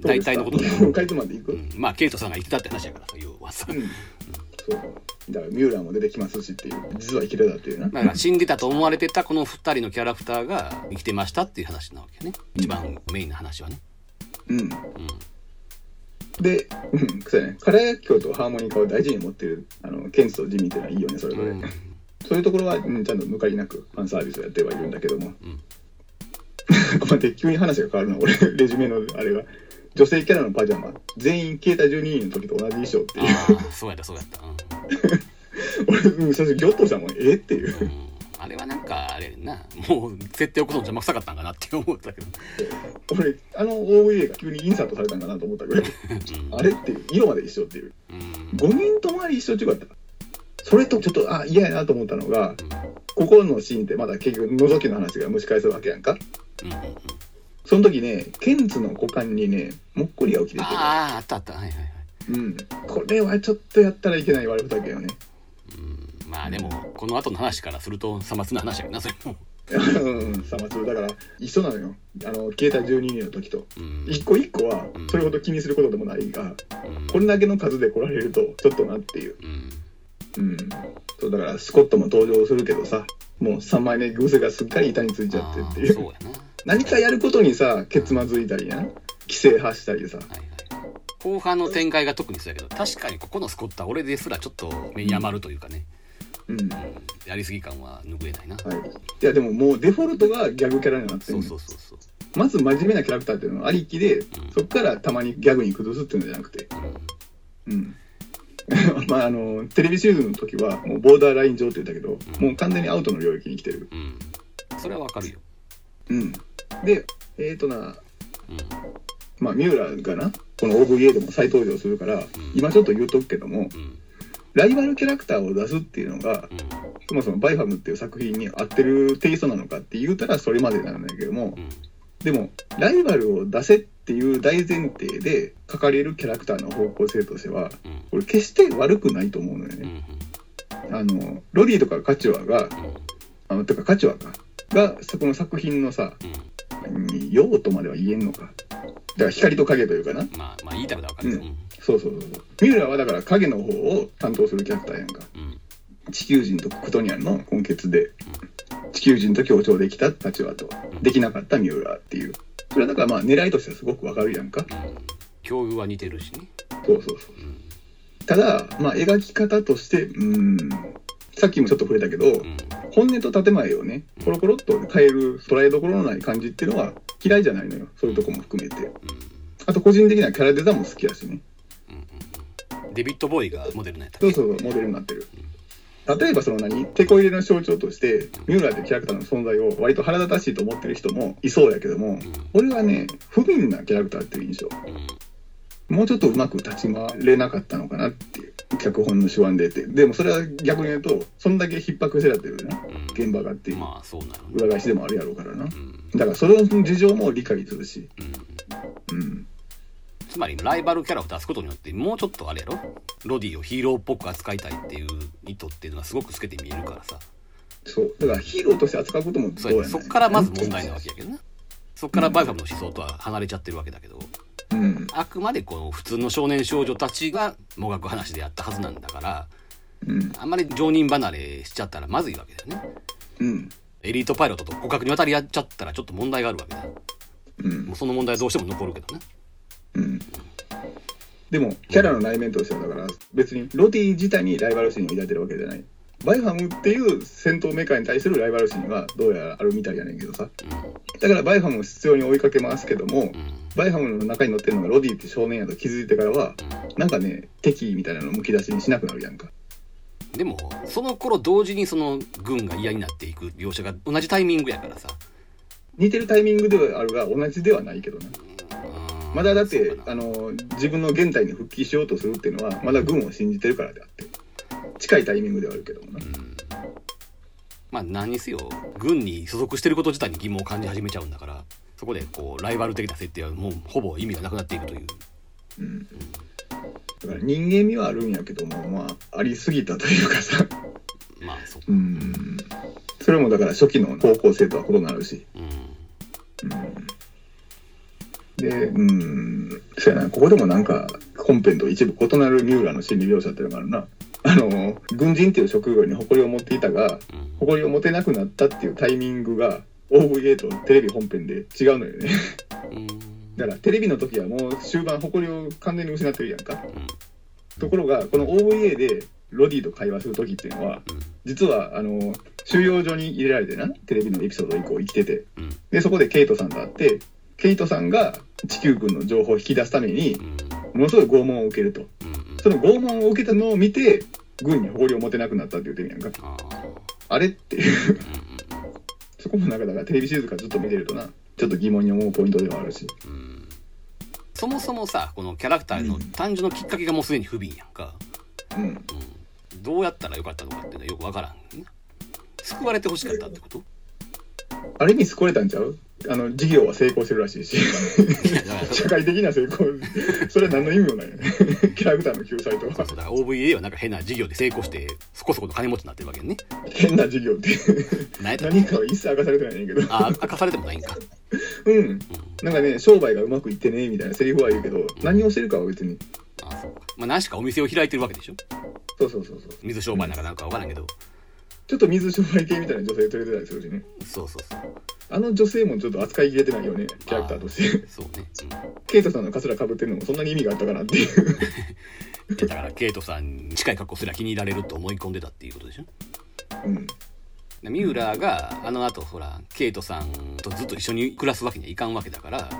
大体のこと。で、かかいつまんでいく、ううん。ん、まあケイトさんが言ってたって話やからさ要はさ。そう。だからミューラーも出てきますしっていう実は生きてたっていうな、だから死んでたと思われてたこの2人のキャラクターが生きてましたっていう話なわけね。一番メインの話はね。うんで、うん、そうやね。カラヤキョとハーモニカを大事に持ってるあのケンツとジミーっていうのはいいよねそれぞれ、うん。そういうところは、うん、ちゃんと抜かりなくファンサービスをやってはいるんだけども、ん。待って急に話が変わるな俺レジュメのあれが女性キャラのパジャマ。全員消えた12人の時と同じ衣装っていう。ああそうやったそうやった。俺、うん、最初ギョッとしたもん。えっていう。うん、うん、あれはなんかあれやな。もう設定置くの邪魔くさかったんかなって思ったけど、俺あの OVA が急にインサートされたんかなと思ったぐらいあれって色まで一緒っていう。うん。5人ともあり一緒っていうかったそれとちょっとあ嫌やなと思ったのがここのシーンってまだ結局覗きの話が蒸し返すわけやんか。うんうんうん。その時ねケンツの股間にねもっこりが起きてて。あああったあった。はいはいはい。うん。これはちょっとやったらいけない悪ふざけよね。うんまあでもこの後の話からするとさまつな話やなそれ。もうんさまつだから一緒なのよ。あの携帯12人の時と。うん。一個一個はうん。それほど気にすることでもないがうん。これだけの数で来られるとちょっとなっていう。うん。うん。そうだからスコットも登場するけどさもう3枚目グーセがすっかり板についちゃってっていう。何かやることにさケツまずいたりな規制発したりさ。はいはい後半の展開が特にそうやけど確かにここのスコットは俺ですらちょっと目に余るというかね、うんうん、やりすぎ感は拭えないな、はい。いやでももうデフォルトがギャグキャラになってそるうそうそうそう。まず真面目なキャラクターっていうのはありきで、そっからたまにギャグに崩すっていうのじゃなくて。うん。まああのテレビシリーズの時はもうボーダーライン上って言ったけど、うん。もう完全にアウトの領域に来てる。うん、うん、それはわかるよ、うん。でえーとなうん。まあ三浦がなこの OVA でも再登場するから、今ちょっと言うとくけどもうんライバルキャラクターを出すっていうのがうん。そもそもバイファムっていう作品に合ってるテイストなのかって言うたらそれまでなんだけどもうん。でもライバルを出せっていう大前提で書かれるキャラクターの方向性としてはうん。これ決して悪くないと思うのようんね。あのロディとかカチュアがあのてかカチュアかがこの作品のさ用とまでは言えんのか。だから光と影というかな。まあまあ言いたいことはわかるよ、うんそうそうそうそう。三浦はだから影の方を担当するキャラクターやんか。うん。地球人とクトニャンの根血で地球人と協調できたカチュアと。できなかった三浦っていう。それはだからまあ狙いとしてはすごくわかるやんか。うん境遇は似てるしね、そうそうそう。うんただまあ描き方としてうーん。さっきもちょっと触れたけど、うん。本音と建前をねコロコロっと変える捉えどころのない感じっていうのは嫌いじゃないのよ。そういうとこも含めて。あと個人的なキャラデザも好きやしね。うんデビッド・ボーイがモデルなんやっそうそうモデルになってる。例えばその何？テこ入れの象徴として三浦ってキャラクターの存在を割と腹立たしいと思ってる人もいそうやけども俺はね不憫なキャラクターっていう印象。うん。もうちょっとうまく立ち回れなかったのかなっていう脚本の手腕でって。でもそれは逆に言うとそんだけ逼迫してたっていうなうん。現場がっていう。まあそうな裏返しでもあるやろうからな。うん。だからそれの事情も理解するし。うん。うんつまりライバルキャラを出すことによってもうちょっとあれやろ？ロディをヒーローっぽく扱いたいっていう意図っていうのがすごく透けて見えるからさ。そう。だからヒーローとして扱うこともどそううやそっからまず問題なわけやけどなそっからバイファムの思想とは離れちゃってるわけだけど。うん。あくまでこの普通の少年少女たちがもがく話でやったはずなんだからうん。あんまり常人離れしちゃったらまずいわけだよね。うん。エリートパイロットと互角に渡り合っちゃったらちょっと問題があるわけだ。うん。もうその問題はどうしても残るけどねうん。でもキャラの内面としてはだから別にロディ自体にライバル心を抱いてるわけじゃない。バイファムっていう戦闘メカに対するライバル心はどうやらあるみたいやねんけどさ。だからバイファムを執拗に追いかけますけどもバイファムの中に乗ってるのがロディって少年やと気づいてからはなんかね敵みたいなのむき出しにしなくなるやんか。でもその頃同時にその軍が嫌になっていく描写が同じタイミングやからさ。似てるタイミングではあるが同じではないけどなうんまだだってあの自分の現代に復帰しようとするっていうのはまだ軍を信じてるからであって近いタイミングではあるけどもな。まあ何にせよ軍に所属してること自体に疑問を感じ始めちゃうんだからそこでこうライバル的な設定はもうほぼ意味がなくなっていくという。うん。だから人間味はあるんやけどもまあありすぎたというかさ。まあそううん。それもだから初期の高校生とは異なるし。うんでうん。そうやな。ここでもなんか本編と一部異なる三浦の心理描写っていうのがあるな。あの軍人っていう職業に誇りを持っていたがうん。誇りを持てなくなったっていうタイミングが OVA とテレビ本編で違うのよね。うん。だからテレビの時はもう終盤誇りを完全に失ってるやんか。うん。ところがこの OVA でロディと会話する時っていうのは実はあの収容所に入れられてなテレビのエピソード以降生きてて。うん。でそこでケイトさんと会ってケイトさんが地球軍の情報を引き出すためにうん。ものすごい拷問を受けると。うんその拷問を受けたのを見て軍に誇りを持てなくなったって言ってるやんか。あれっていう。うんそこもなんかだからテレビシリーズからずっと見てるとな。ちょっと疑問に思うポイントではあるし。うん。そもそもさこのキャラクターの誕生のきっかけがもうすでに不憫やんか。うん。うん、どうやったらよかったのかっていうのはよくわからんね。救われてほしかったってこと？あれに救われたんちゃう？あの事業は成功してるらしいし。社会的な成功。それは何の意味もないよね。キャラクターの救済とは。そうだ OVA はなんか変な事業で成功してそこそこの金持ちになってるわけね。変な事業って。何かは一切明かされてないねんけど。あ明かされてもないんか。うん。なんかね商売がうまくいってねみたいなセリフは言うけど何をしてるかは別に。あそうか。まあ何しかお店を開いてるわけでしょ？そうそうそうそう。水商売なんかなんかわからんけどちょっと水商売系みたいな女性連れてたりするしね。そうそうそう。あの女性もちょっと扱いきれてないよねキャラクターとして。そうね、ケイトさんのカツラかぶってるのもそんなに意味があったかなっていう。うん、だからケイトさんに近い格好すら気に入られると思い込んでたっていうことでしょ？うん。で三浦があの後ほらケイトさんとずっと一緒に暮らすわけにはいかんわけだから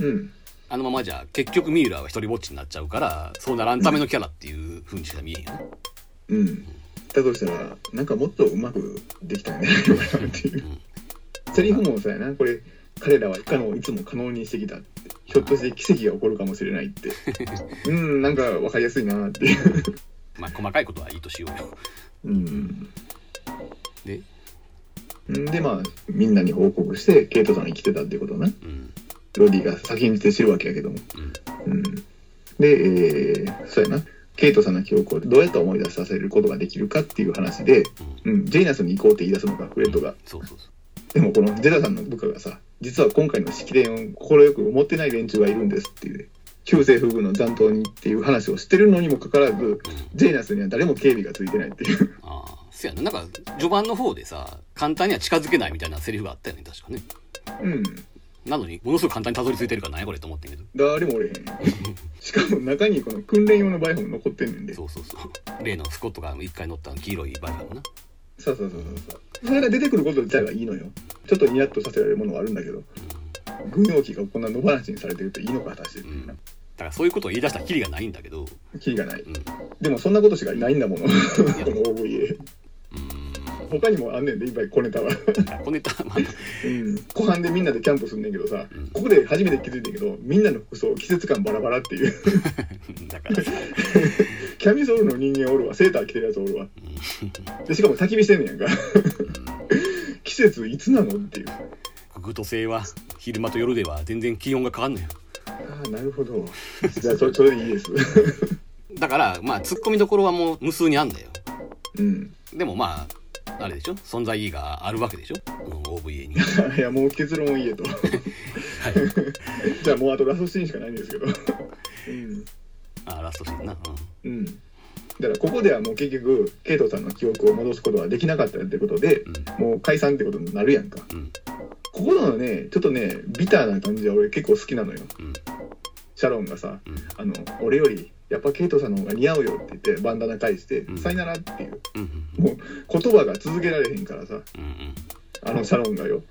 うん。あのままじゃ結局三浦は一人ぼっちになっちゃうからそうならんためのキャラっていう風にしか見えんよね。うんだとしたらなんかもっとうまくできたんじゃないのかなっていう。セリフもそうやなこれ彼らは不可能をいつも可能にしてきたってひょっとして奇跡が起こるかもしれないって。うんなんか分かりやすいなっていう。まあ細かいことはいいとしようよ。うん。で？でまあみんなに報告してケイトさんが生きてたっていうことをな。うん。ロディが先んじて知るわけやけども。うん。うん。で、えーそうやなケイトさんの記憶をどうやって思い出させることができるかっていう話で、うん、ジェイナスに行こうって言い出すのかフレッドが。そうそうそう。でもこのゼダさんの部下がさ実は今回の式典を快く思ってない連中がいるんですっていう。旧政府軍の残党にっていう話をしてるのにもかかわらずジェイナスには誰も警備がついてないっていう。ああそやな。なんか序盤の方でさ簡単には近づけないみたいなセリフがあったよね確かね。うんなのにものすごく簡単にたどり着いてるから何やこれと思ってんけど。誰もおれへん。しかも中にこの訓練用のバイフも残ってんねんで。そうそうそう。例のスコットが一回乗った黄色いバイクもな。そうそうそうそう。そうそれが出てくること自体はいいのよ。ちょっとニヤッとさせられるものはあるんだけど。軍用機がこんな野放しにされてるといいのか果たして。うなだからそういうことを言い出したらキリがないんだけど。キリがない。うん。でもそんなことしかないんだもの。この OVA う他にもあんねんでいっぱい小ネタは。ーんこネタまあうん。後半でみんなでキャンプすんねんけどさ、うん。ここで初めて気づいてんけどみんなの服装季節感バラバラっていう。だからさ。キャミソールの人間おるわ。セーター着てるやつおるわ。でしかも焚き火してんねやんか。季節いつなのっていう。北斗星は昼間と夜では全然気温が変わんのよああなるほど。じゃあそそれでいいです。だからまあツッコミどころはもう無数にあんだよ。うん。でもまああれでしょ？存在意義があるわけでしょ？この OVA に。いやもう結論を言えと。じゃあもうあとラストシーンしかないんですけど。うん。あラストシーンな。うん。だからここではもう結局ケイトさんの記憶を戻すことはできなかったってことでうん。もう解散ってことになるやんか。うんうん。ここのねちょっとねビターな感じは俺結構好きなのよ。うん。シャロンがさうん。あの俺よりやっぱケイトさんの方が似合うよって言ってバンダナ返してうん「さよなら」っていう。うんもう言葉が続けられへんからさ。うんあのシャロンがよ、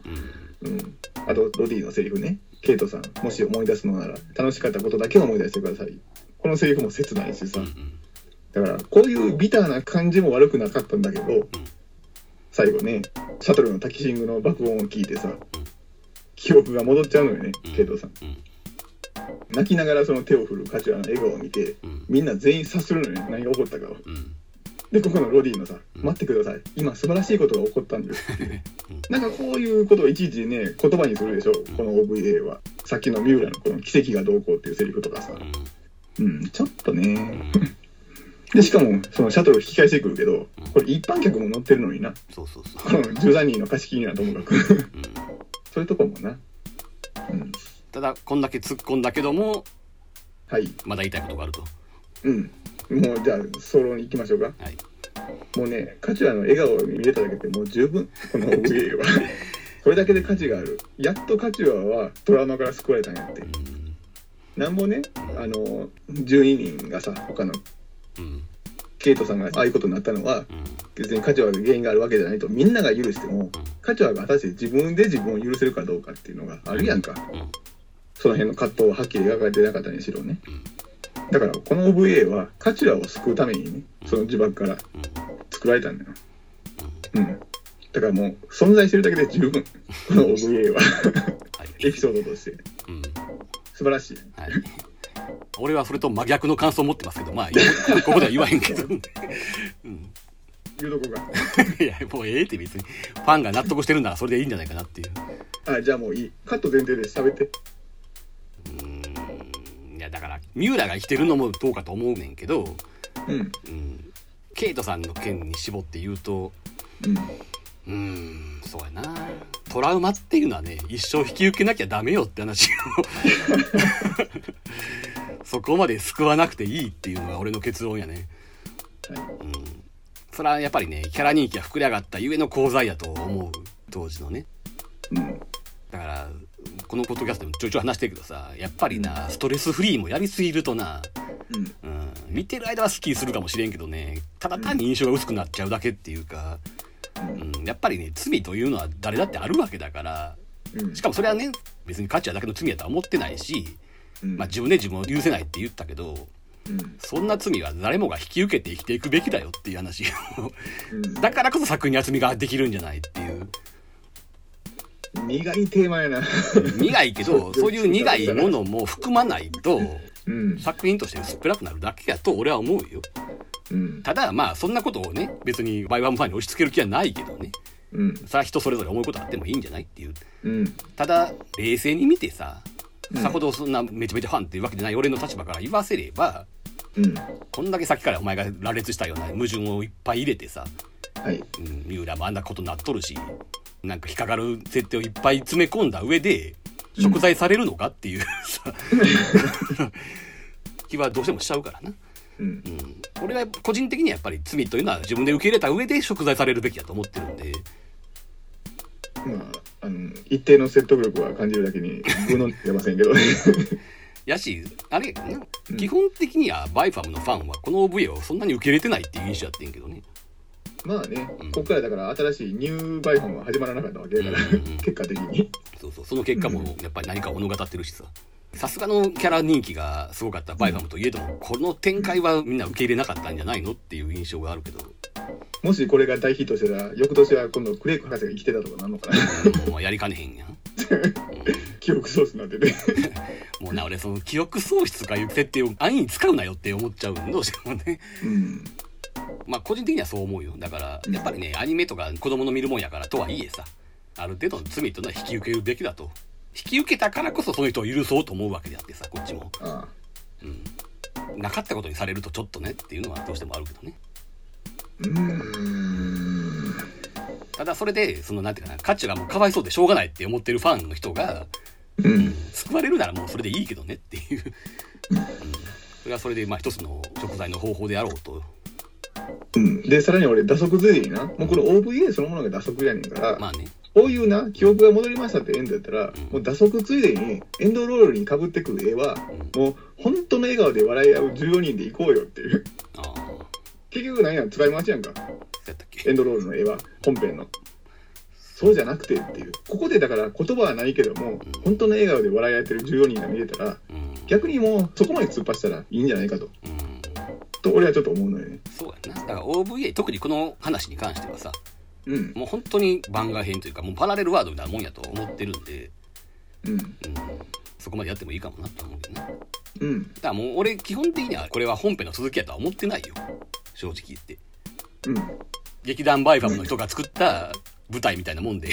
うん。うん、あとロディのセリフね。ケイトさんもし思い出すのなら楽しかったことだけを思い出してください。このセリフも切ないしさ。だからこういうビターな感じも悪くなかったんだけど最後ねシャトルのタキシングの爆音を聞いてさ記憶が戻っちゃうのよねうん。ケイトさん泣きながらその手を振るカチュアの笑顔を見てうん。みんな全員察するのよね。何が起こったかを。うん。でここのロディのさ「うん。待ってください。今素晴らしいことが起こったんです」ってなんかこういうことをいちいちね言葉にするでしょこの OVA は。さっきの三浦のこの「奇跡がどうこう」っていうセリフとかさ。うん。ちょっとね。でしかもそのシャトル引き返してくるけどこれ一般客も乗ってるのにな。そうそうそこの13人の貸し切りなともかく。そういうとこもな。うんただこんだけ突っ込んだけどもはい。まだ言いたいことがあると。うん。もうじゃあ総論いきましょうか。はい。もうねカチュアの笑顔を見れただけでもう十分。この OVA は。それだけで価値がある。やっとカチュアはトラウマから救われたんやって。うん。なんぼねあの12人がさ他のうん。ケイトさんがああいうことになったのはうん。別にカチュアが原因があるわけじゃないとみんなが許してもカチュアが果たして自分で自分を許せるかどうかっていうのがあるやんか。うんその辺の葛藤ははっきり描かれてなかったにしろね。うん。だからこの OVA はカチュアを救うためにねその呪縛からうん。作られたんだよ。うん。だからもう存在してるだけで十分 この OVA は。はい。エピソードとして。うん。素晴らしい。はい。俺はそれと真逆の感想を持ってますけどまあここでは言わへんけど、うん、言うとこが いやもうええって別に。ファンが納得してるならそれでいいんじゃないかなっていう。あじゃあもういい。カット前提で喋って三浦が生きてるのもどうかと思うねんけど、うん。うん、ケイトさんの件に絞って言うとうん。んそうやな。トラウマっていうのはね一生引き受けなきゃダメよって話を。そこまで救わなくていいっていうのが俺の結論やね。はい。それはやっぱりねキャラ人気が膨れ上がったゆえの功罪やと思う当時のね。うん。だからこのポッドキャストでもちょいちょい話してるけどさやっぱりなストレスフリーもやりすぎるとな、うん。うん、見てる間はスッキリするかもしれんけどねただ単に印象が薄くなっちゃうだけっていうか、うん、やっぱりね罪というのは誰だってあるわけだからうん。しかもそれはね別に価値はだけの罪やとは思ってないし、うん。まあ、自分で自分を許せないって言ったけどうん。そんな罪は誰もが引き受けて生きていくべきだよっていう話うん。だからこそ作品に厚みができるんじゃないっていう苦いテーマやな。苦いけどそういう苦いものも含まないとうん。作品として薄っぺらくなるだけやと俺は思うよ。うん。ただまあそんなことをね別にバイバンファンに押し付ける気はないけどね。うん。それは人それぞれ思うことあってもいいんじゃないっていう。うん。ただ冷静に見てさうん。さほどそんなめちゃめちゃファンっていうわけじゃない俺の立場から言わせればうん。こんだけさっきからお前が羅列したような矛盾をいっぱい入れてさ、はい。うん、三浦もあんなことなっとるしなんか引っかかる設定をいっぱい詰め込んだ上で食材されるのかっていう。さ気はどうしてもしちゃうからな、うん。うん、俺は個人的にはやっぱり罪というのは自分で受け入れた上で食材されるべきだと思ってるんで。まああの一定の説得力は感じるだけに具の出ませんけどね。やしあれね、うん。基本的にはバイファムのファンはこの OVA をそんなに受け入れてないっていう印象やってんけどねまあね、うん。ここからだから新しいニューバイフォンは始まらなかったわけだから、うんうんうん。結果的に。そうそうその結果もやっぱり何かを物語ってるしささすがのキャラ人気がすごかったバイファムといえどもこの展開はみんな受け入れなかったんじゃないのっていう印象があるけど、もしこれが大ヒットしてたら翌年は今度クレイク博士が生きてたとかなんのかな。うん。まあやりかねへんや ん、記憶喪失になってて。う んもうな俺その記憶喪失とかいう設定を安易に使うなよって思っちゃうどうしてもね。うんまあ個人的にはそう思うよ。だからやっぱりねアニメとか子供の見るもんやからとはいえさある程度の罪というのは引き受けるべきだと。引き受けたからこそその人を許そうと思うわけであってさこっちも。あうん。なかったことにされるとちょっとねっていうのはどうしてもあるけどね。ただそれでそのなんていうかな価値がもうかわいそうでしょうがないって思ってるファンの人がうん。救われるならもうそれでいいけどねっていう、うん、それはそれでまあ一つの食材の方法であろうとうん、でさらに俺打足ついでにな。もうこの OVA そのものが打足やねんから、まあね。こういうな記憶が戻りましたってエンドやったら、ん。もう打足ついでにエンドロールにかぶってくる絵は、もう本当の笑顔で笑い合う14人で行こうよっていう。結局何や使い回しやんか。エンドロールの絵は本編の。そうじゃなくてっていう。ここでだから言葉はないけども、本当の笑顔で笑い合ってる14人が見れたらうん。逆にもうそこまで突っ走ったらいいんじゃないかと。うんと俺はちょっと思うのよね。そうやな。だから OVA 特にこの話に関してはさうん。もう本当に番外編というかもうパラレルワールドみたいなもんやと思ってるんで、うん。うん、そこまでやってもいいかもなと思うけどね。うん。だからもう俺基本的にはこれは本編の続きやとは思ってないよ。正直言って。うん。劇団バイファムの人が作った舞台みたいなもんで。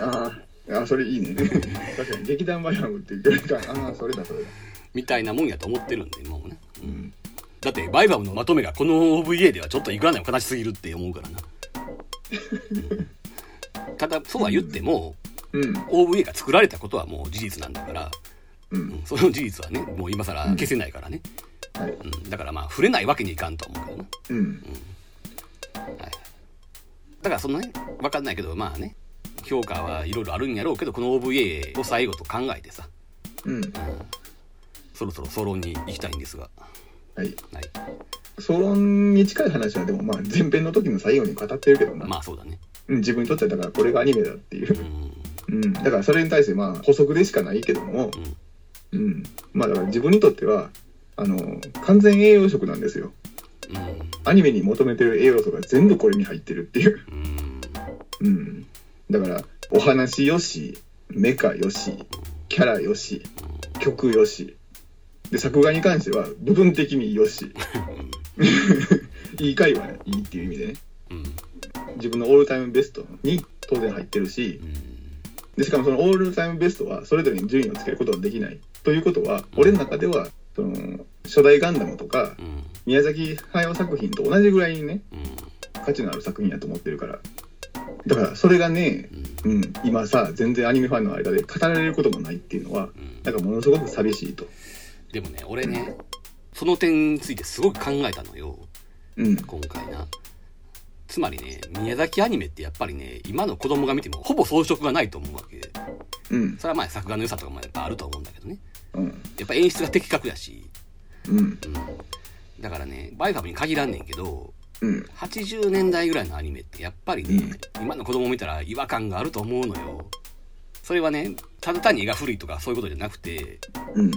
あああそれいいね。確かに劇団バイファムっていうよりかああそれだそれだ。みたいなもんやと思ってるんでもうね、うん、だってバイファムのまとめがこの OVA ではちょっといくらでも悲しすぎるって思うからな、う んただそうは言ってもうん。OVA が作られたことはもう事実なんだから、ううんん、その事実はねもう今更消せないからね、はい。うん、だからまあ触れないわけにいかんとは思うけどな。うん。はい、だからそのね分かんないけどまあね評価はいろいろあるんやろうけどこの OVA を最後と考えてさ。うん。そろそろ総論に行きたいんですがはい。はい。総論に近い話はでもまあ前編の時の最後に語ってるけどな、まあそうだね。うん、自分にとってはだからこれがアニメだっていう。う、ん。うん、だからそれに対してまあ補足でしかないけども、うん、まあだから自分にとってはあの完全栄養食なんですよ。うん。アニメに求めてる栄養素が全部これに入ってるっていう、うん。うん、だからお話よしメカよしキャラよし曲よしで作画に関しては部分的によし。いい回はいいっていう意味でね。うん。自分のオールタイムベストに当然入ってるしでしかもそのオールタイムベストはそれぞれに順位をつけることはできない。ということは俺の中ではその初代ガンダムとかうん。宮崎駿作品と同じぐらいにねうん。価値のある作品やと思ってるから。だからそれがね、うん。うん、今さ全然アニメファンの間で語られることもないっていうのはうん。なんかものすごく寂しいと。でもね俺ねその点についてすごく考えたのよ。うん。今回な。つまりね宮崎アニメってやっぱりね今の子供が見てもほぼ装飾がないと思うわけ。うん。それはまあ作画の良さとかもやっぱあると思うんだけどね。うん。やっぱ演出が的確やし、うん。うん、だからねバイファムに限らんねんけどうん。80年代ぐらいのアニメってやっぱりね、今の子供見たら違和感があると思うのよ。それはねただ単に絵が古いとかそういうことじゃなくてうん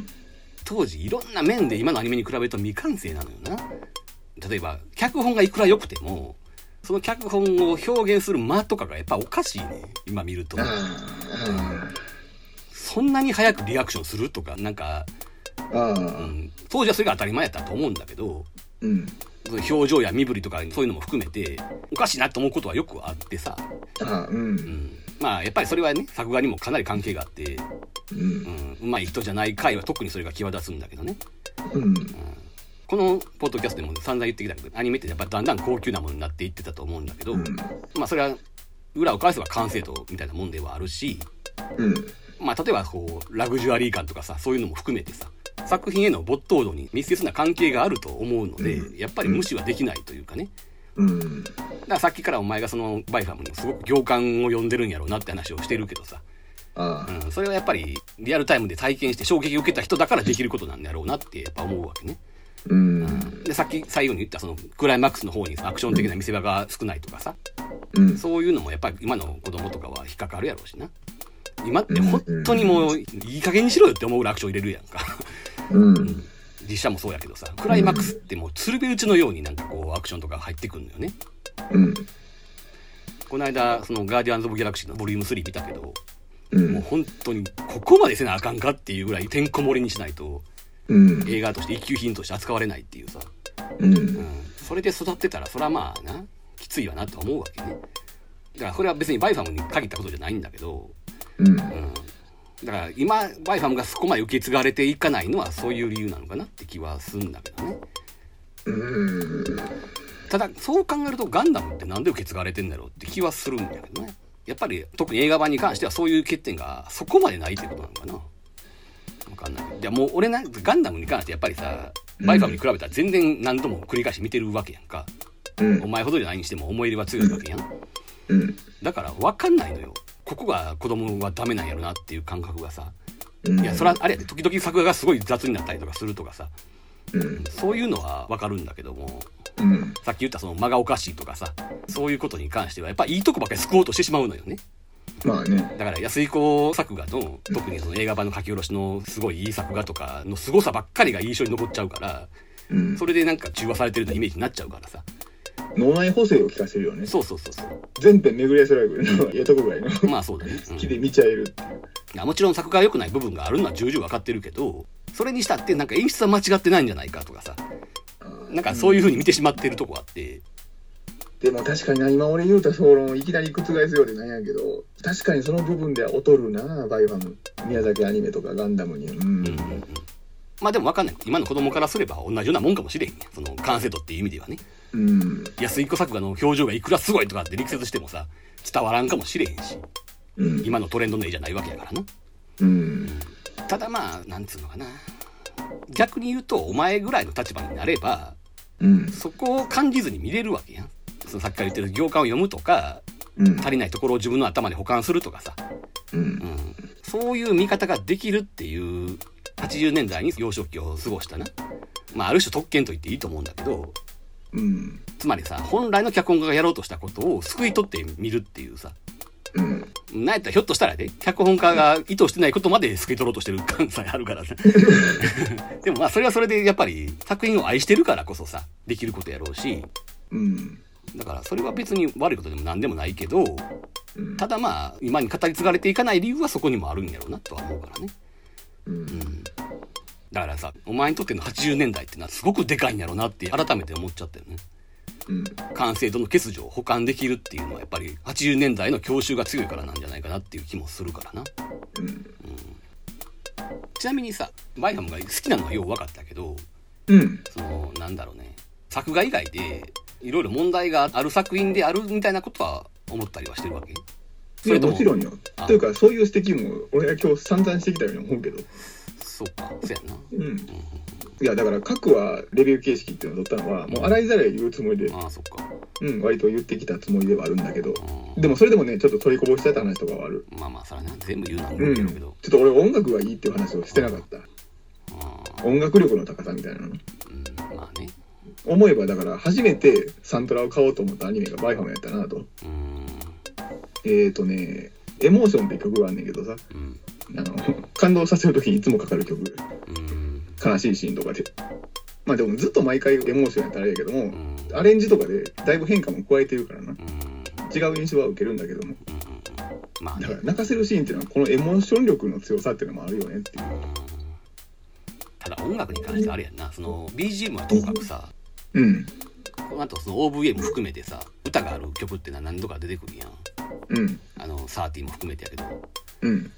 当時いろんな面で今のアニメに比べると未完成なのよな。例えば脚本がいくら良くてもその脚本を表現する間とかがやっぱおかしいね。今見ると。ああそんなに早くリアクションするとかなんか、うん、当時はそれが当たり前やったと思うんだけどうん表情や身振りとかそういうのも含めておかしいなと思うことはよくあってさ、ああううん。ん、まあやっぱりそれはね作画にもかなり関係があって、うん。うん、うまい人じゃない回は特にそれが際立つんだけどね。うん。このポッドキャストでも散々言ってきたけどアニメってやっぱだんだん高級なものになっていってたと思うんだけど、うん。まあそれは裏を返せば完成度みたいなもんではあるしうん。まあ例えばこうラグジュアリー感とかさそういうのも含めてさ作品への没頭度に密接な関係があると思うので、うん。やっぱり無視はできないというかね。うん。だからさっきからお前がそのバイファムにすごく行間を読んでるんやろうなって話をしてるけどさ、うん、それはやっぱりリアルタイムで体験して衝撃を受けた人だからできることなんだろうなってやっぱ思うわけね。うん。でさっき最後に言ったそのクライマックスの方にアクション的な見せ場が少ないとかさ。うん。そういうのもやっぱり今の子供とかは引っかかるやろうしな。今って本当にもういい加減にしろよって思うぐらいアクション入れるやんかうん。実写もそうやけどさクライマックスってもう鶴瓶打ちのようになんかこうアクションとか入ってくるのよね。うん。この間そのガーディアンズ・オブ・ギャラクシーのボリューム3見たけどうん。もう本当にここまでせなあかんかっていうぐらいてんこ盛りにしないとうん映画として一級品として扱われないっていうさ。うん。うん、それで育ってたらそれはまあなきついわなと思うわけね。だからこれは別にバイファムに限ったことじゃないんだけど、うん。うん、だから今バイファムがそこまで受け継がれていかないのはそういう理由なのかなって気はするんだけどね。うん。ただそう考えるとガンダムってなんで受け継がれてんだろうって気はするんだけどね。やっぱり特に映画版に関してはそういう欠点がそこまでないってことなのかな。わかんない。けどいやもう俺なガンダムに関してやっぱりさバイファムに比べたら全然何度も繰り返し見てるわけやんか、うん。お前ほどじゃないにしても思い入れは強いわけやんだから分かんないのよ。ここが子供はダメなんやろなっていう感覚がさ。うん。いやそれはあれ時々作画がすごい雑になったりとかするとかさ。うん。そういうのは分かるんだけども。うん。さっき言ったその間がおかしいとかさ。そういうことに関してはやっぱいいとこばっかり救おうとしてしまうのよね。まあね。だから安井子作画の特にその映画版の書き下ろしのすごいいい作画とかの凄さばっかりが印象に残っちゃうからうん。それでなんか中和されてるようなイメージになっちゃうからさ脳内補正を聞かせるよね。そうそうそうそう。全編巡り合いスライブのええとこぐらいの まあそうだね、うん。好きで見ちゃえるっていういやもちろん作画が良くない部分があるのは重々分かってるけどそれにしたってなんか演出は間違ってないんじゃないかとかさ。なんかそういう風に見てしまってるとこあって。でも確かにな今俺言うた総論をいきなり覆すようでなんやけど確かにその部分では劣るなバイファム宮崎アニメとかガンダムに。うん、うんうんうん。まあでも分かんない。今の子供からすれば同じようなもんかもしれんね。その完成度っていう意味ではねうん。安井子作画の表情がいくらすごいとかって力説してもさ伝わらんかもしれへんし。うん。今のトレンドの絵じゃないわけやからな。うん。ただまあなんつうのかな。逆に言うとお前ぐらいの立場になればうん。そこを感じずに見れるわけやん。そのさっきから言ってる行間を読むとかうん。足りないところを自分の頭で保管するとかさ、うん。うん、そういう見方ができるっていう80年代に幼少期を過ごしたな、まあ、ある種特権と言っていいと思うんだけどうん。つまりさ本来の脚本家がやろうとしたことを救い取ってみるっていうさ。うん。なんやったらひょっとしたらね脚本家が意図してないことまで救い取ろうとしてる感さえあるからさ でもまあそれはそれでやっぱり作品を愛してるからこそさできることやろうし。うん。だからそれは別に悪いことでも何でもないけどうんただまあ今に語り継がれていかない理由はそこにもあるんやろうなとは思うからね。うん。うんだからさお前にとっての80年代ってのはすごくでかいんやろなって改めて思っちゃったよねうん。完成度の欠如を補完できるっていうのはやっぱり80年代の郷愁が強いからなんじゃないかなっていう気もするからなうん。ちなみにさバイファムが好きなのはよう分かったけどうん。そのなんだろうね作画以外でいろいろ問題がある作品であるみたいなことは思ったりはしてるわけ？それともちろんよあ。というか、そういう指摘も俺は今日散々してきたように思うけど。そうかそうやなうん。いや、だから、各はレビュー形式っていうのを取ったのは、もう洗いざらい言うつもりで、ああそっかうん、割と言ってきたつもりではあるんだけど、うんでもそれでもね、ちょっと取りこぼしちゃった話とかはある。まあまあそれはな全部言うのは無うん。けど、ちょっと俺音楽がいいっていう話をしてなかった。あ音楽力の高さみたいなの。うんまあね思えばだから初めてサントラを買おうと思ったアニメがバイファムやったなと。うんえーとね、エモーションって曲があんねんけどさ、うんあの、感動させるときにいつもかかる曲。うん悲しいシーンとかで。まあでもずっと毎回エモーションやったらあれやけども、うんアレンジとかでだいぶ変化も加えてるからな。うん違う印象は受けるんだけども。まあねだから泣かせるシーンっていうのはこのエモーション力の強さっていうのもあるよねっていう。ただ音楽に関してあれやんなその BGM はともかくさうん。この後その OVA も含めてさ歌がある曲ってのは何度か出てくるやんうん。あのサーティーンも含めてやけどうん。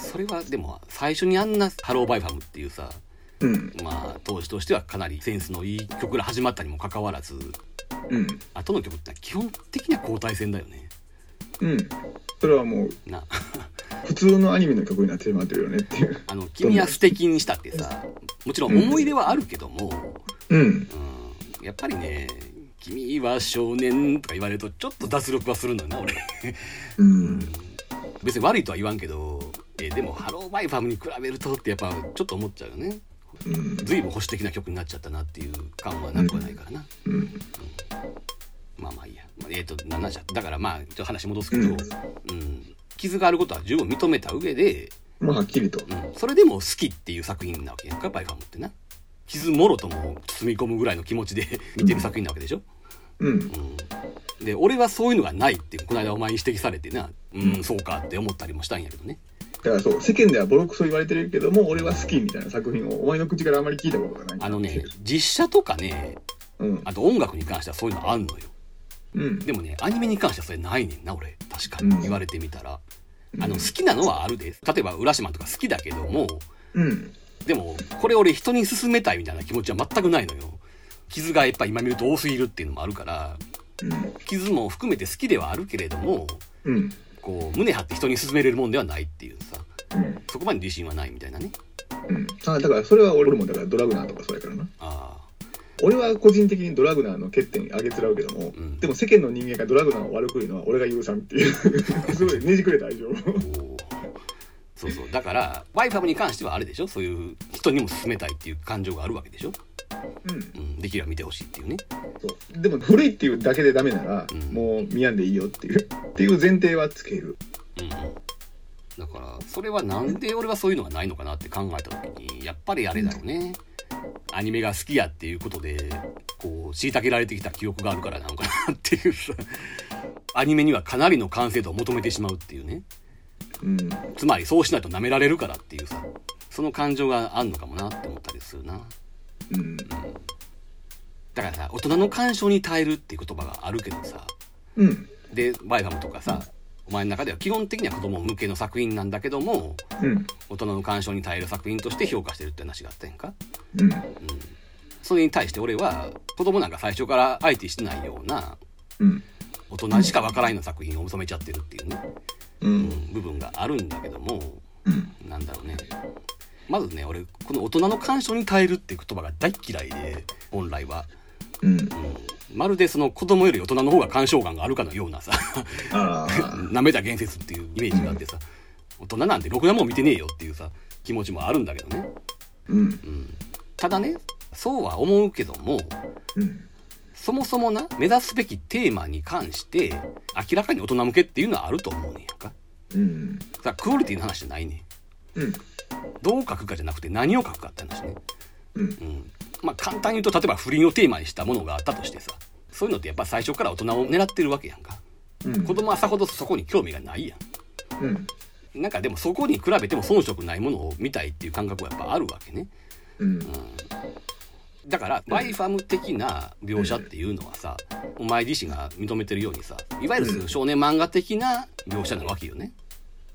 それはでも最初にあんな「ハローバイファム」っていうさうん。まあ当時としてはかなりセンスのいい曲が始まったにもかかわらずうん。後の曲ってのは基本的には後退戦だよねうん。それはもうな 普通のアニメの曲になってしまってるよねっていう。あの君は素敵にしたってさもちろん思い出はあるけども、うん。うん、やっぱりね「君は少年」とか言われるとちょっと脱力はするんだよな俺。うん。別に悪いとは言わんけどえでも「ハローバイファム」に比べるとってやっぱちょっと思っちゃうよね。うん。随分保守的な曲になっちゃったなっていう感はなくはないからな、うん。まあまあいいや、まあえっ、と7じゃ。だからまあちょっと話戻すけど、ううん。ん傷があることは十分認めた上で、まあはっきりと。うん、それでも好きっていう作品なわけやんかバイファムってな傷もろとも包み込むぐらいの気持ちで見てる作品なわけでしょ、うん。うん、で俺はそういうのがないってこの間お前に指摘されてな。うんそうかって思ったりもしたんやけどね。だからそう、世間ではボロクソ言われてるけども、俺は好きみたいな作品をお前の口からあまり聞いたことがない。あのね実写とかねうん。あと音楽に関してはそういうのあんのよ。うん。でもねアニメに関してはそれないねんな俺。確かうん。に言われてみたら、あの好きなのはあるで例えば浦島とか好きだけどもうん。でもこれ俺人に勧めたいみたいな気持ちは全くないのよ傷がやっぱ今見ると多すぎるっていうのもあるからうん。傷も含めて好きではあるけれどもうん。こう胸張って人に勧めれるもんではないっていうさうん。そこまで自信はないみたいなねうん。あ、だからそれは俺もだからドラグナーとかそうやからな。あ俺は個人的にドラグナーの欠点あげつらうけども、うんでも世間の人間がドラグナーを悪く言うのは俺が許さんっていう すごいねじくれた愛情そうそう。だからワイファムに関してはあれでしょ？そういう人にも勧めたいっていう感情があるわけでしょ、うん。うん、できれば見てほしいっていうね。そう。でも古いっていうだけでダメなら、うん。もう見やんでいいよっていうっていう前提はつける。うんだからそれはなんで俺はそういうのがないのかなって考えた時にやっぱりあれだよね。アニメが好きやっていうことでこう虐げられてきた記憶があるからなのかなっていうさ。アニメにはかなりの完成度を求めてしまうっていうねうん。つまりそうしないと舐められるからっていうさその感情があんのかもなって思ったりするな。うん。だからさ大人の干渉に耐えるっていう言葉があるけどさうん。でバイファムとかさお前の中では基本的には子供向けの作品なんだけどもうん。大人の干渉に耐える作品として評価してるって話があったやんか、うん。うん、それに対して俺は子供なんか最初から相手してないようなうん大人しかわからんような作品を求めちゃってるっていうね、ううんん、部分があるんだけどもうん。なんだろうね。まずね俺この大人の干渉に耐えるっていう言葉が大嫌いで本来は、うん。うん、まるでその子供より大人の方が干渉眼があるかのようなさな めた言説っていうイメージがあってさ大人なんてろくなもん見てねえよっていうさ気持ちもあるんだけどね、うん。うん、ただねそうは思うけどもうんそもそもな目指すべきテーマに関して明らかに大人向けっていうのはあると思うねんやんか。うん。さクオリティの話じゃないねん。うん。どう書くかじゃなくて何を書くかって話ね。うん。うん。まあ簡単に言うと例えば不倫をテーマにしたものがあったとしてさそういうのってやっぱ最初から大人を狙ってるわけやんか。うん。子供はさほどそこに興味がないやん。うん。なんかでもそこに比べても遜色ないものを見たいっていう感覚はやっぱあるわけね。うんだからバイファム的な描写っていうのはさ、お前自身が認めてるようにさいわゆる少年漫画的な描写なわけよね。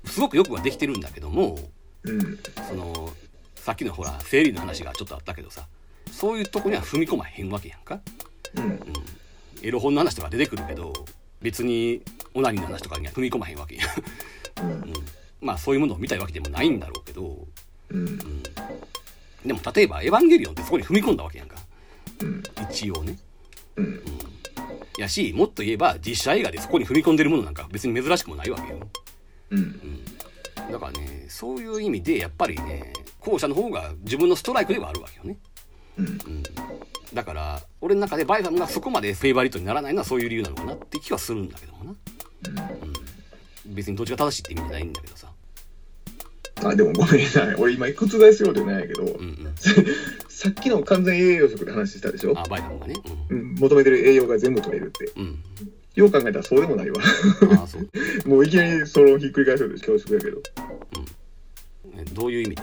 すごくよくはできてるんだけどもうん。そのさっきのほら生理の話がちょっとあったけどさそういうとこには踏み込まへんわけやんか。うん。エロ本の話とか出てくるけど別にオナニーの話とかには踏み込まへんわけや。うん。まあそういうものを見たいわけでもないんだろうけどうんでも例えば「エヴァンゲリオン」ってそこに踏み込んだわけやんかうん一応ね。うんやしもっと言えば実写映画でそこに踏み込んでるものなんか別に珍しくもないわけよ。うんだからねそういう意味でやっぱりね後者の方が自分のストライクではあるわけよね。うんだから俺の中でバイファムがそこまでフェイバリットにならないのはそういう理由なのかなって気はするんだけどもな。別にどっちが正しいって意味じゃないんだけどさ。あでもごめんな俺今覆すようでないけど、うんうん。さっきの完全栄養食で話したでしょ、あバイファムがね。うん、求めてる栄養が全部取れるってうん。うん。よう考えたらそうでもないわああそう。もういきなりそれをひっくり返すようで恐縮やけどえどういう意味で？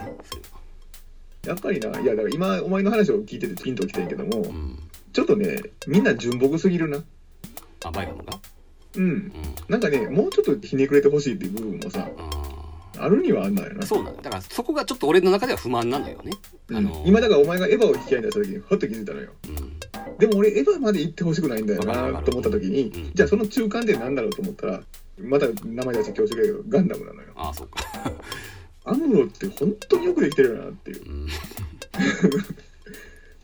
やっぱりないやだから今お前の話を聞いててピンときたんやけども、うん。ちょっとねみんな純朴すぎるなあバイファムが？うんうん。なんかねもうちょっとひねくれてほしいっていう部分もさああるにはあんなんやなあ。そうなんだ。だからそこがちょっと俺の中では不満なのよね。うんあの今だからお前がエヴァを引き合いに出した時にふっと気づいたのようん。でも俺エヴァまで行ってほしくないんだよわかるわかるなと思った時に、うんじゃあその中間で何だろうと思ったらまた名前出して恐縮やけどガンダムなのよああそうか。アムロって本当によくできてるよなっていううん。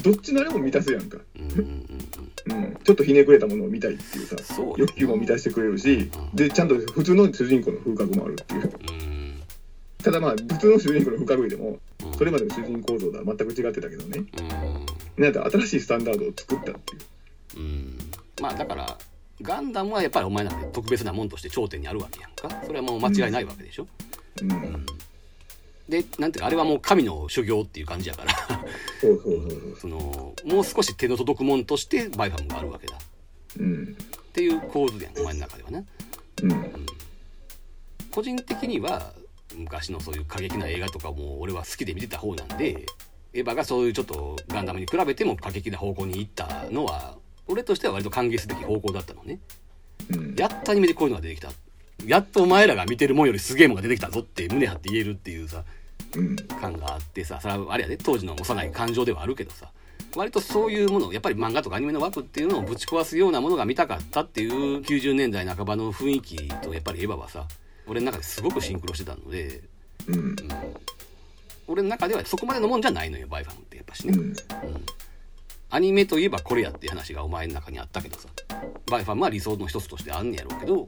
どっちのあれも満たすやんか、うんうんうんうん、ちょっとひねくれたものを見たいっていうさうん。そうよ欲求も満たしてくれるしうんでちゃんと普通の主人公の風格もあるっていううん。ただまあ普通の主人公の風格でもうんそれまでの主人公像とは全く違ってたけどねうん。なんか新しいスタンダードを作ったっていううん。まあだから、ガンダムはやっぱりお前なんて特別なもんとして頂点にあるわけやんか。それはもう間違いないわけでしょ。うんで、なんていうか、あれはもう神の修行っていう感じやから、その、もう少し手の届くもんとしてバイファムがあるわけだ。うんっていう構図やん、お前の中ではね。うん個人的には昔のそういう過激な映画とかも俺は好きで見てた方なんでエヴァがそういうちょっとガンダムに比べても過激な方向に行ったのは俺としては割と歓迎すべき方向だったのね。うん。やっとアニメでこういうのが出てきた。やっとお前らが見てるもんよりすげえもんが出てきたぞって胸張って言えるっていうさうん。感があってさそれはあれやで。当時の幼い感情ではあるけどさ割とそういうものやっぱり漫画とかアニメの枠っていうのをぶち壊すようなものが見たかったっていう90年代半ばの雰囲気とやっぱりエヴァはさ俺の中ですごくシンクロしてたのでうん。俺の中ではそこまでのもんじゃないのよバイファムってやっぱしね、うん。アニメといえばこれやっていう話がお前の中にあったけどさ。バイファムは理想の一つとしてあんねやろうけど。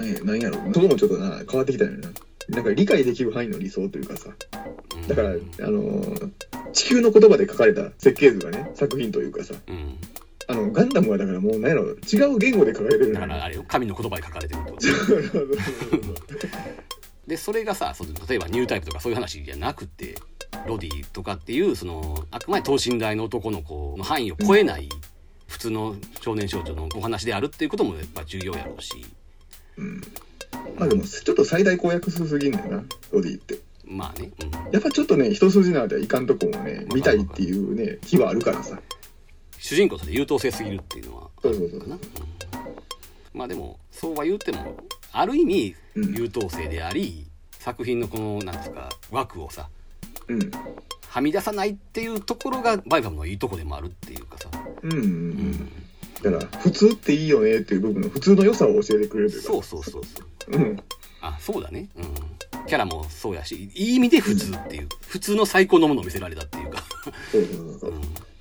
え何やろ。そこもちょっとな変わってきたよな。なんか理解できる範囲の理想というかさ。うん。だから、あのー地球の言葉で書かれた設計図がね作品というかさ。うんあのガンダムはだからもう何やろ違う言語で書かれてる。だからあれよ神の言葉で書かれてるってこと。でそれがさその例えばニュータイプとかそういう話じゃなくてロディとかっていうそのあくまで等身大の男の子の範囲を超えない普通の少年少女のお話であるっていうこともやっぱ重要やろうし。うん。まあでもちょっと最大公約数すぎんだよなロディって。まあね、うん、やっぱちょっとね一筋縄ではいかんとこもね見たいっていうね気はあるからさ主人公として優等生すぎるっていうのはまあでもそうは言ってもある意味うん。優等生であり、作品のこのなんですか枠をさうん。はみ出さないっていうところがバイファムのいいとこでもあるっていうかさ、うんうんうん。だから普通っていいよねっていう部分の普通の良さを教えてくれるというかそうそうそうそう。うん。あそうだね。うん。キャラもそうやしいい意味で普通っていう、普通の最高のものを見せられたっていうか、うん、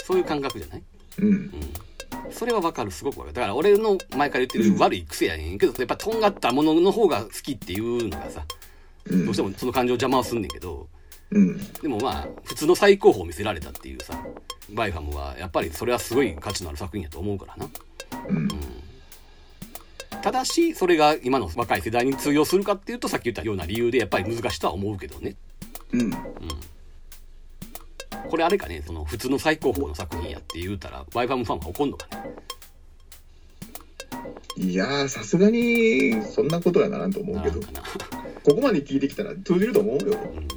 そういう感覚じゃない？うん。うん。それはわかる。すごくわかる。だから俺の前から言ってる悪い癖やねんけどやっぱとんがったものの方が好きっていうのがさうん。どうしてもその感情を邪魔をすんねんけどうん。でもまあ普通の最高峰を見せられたっていうさバイファムはやっぱりそれはすごい価値のある作品やと思うからな。うん。ただしそれが今の若い世代に通用するかっていうとさっき言ったような理由でやっぱり難しいとは思うけどね。うんこれあれかねその普通の最高峰の作品やって言うたらバイファムファンは怒んのかね？いやーさすがにそんなことはならんと思うけど。ここまで聞いてきたら通じると思うよ。こうん。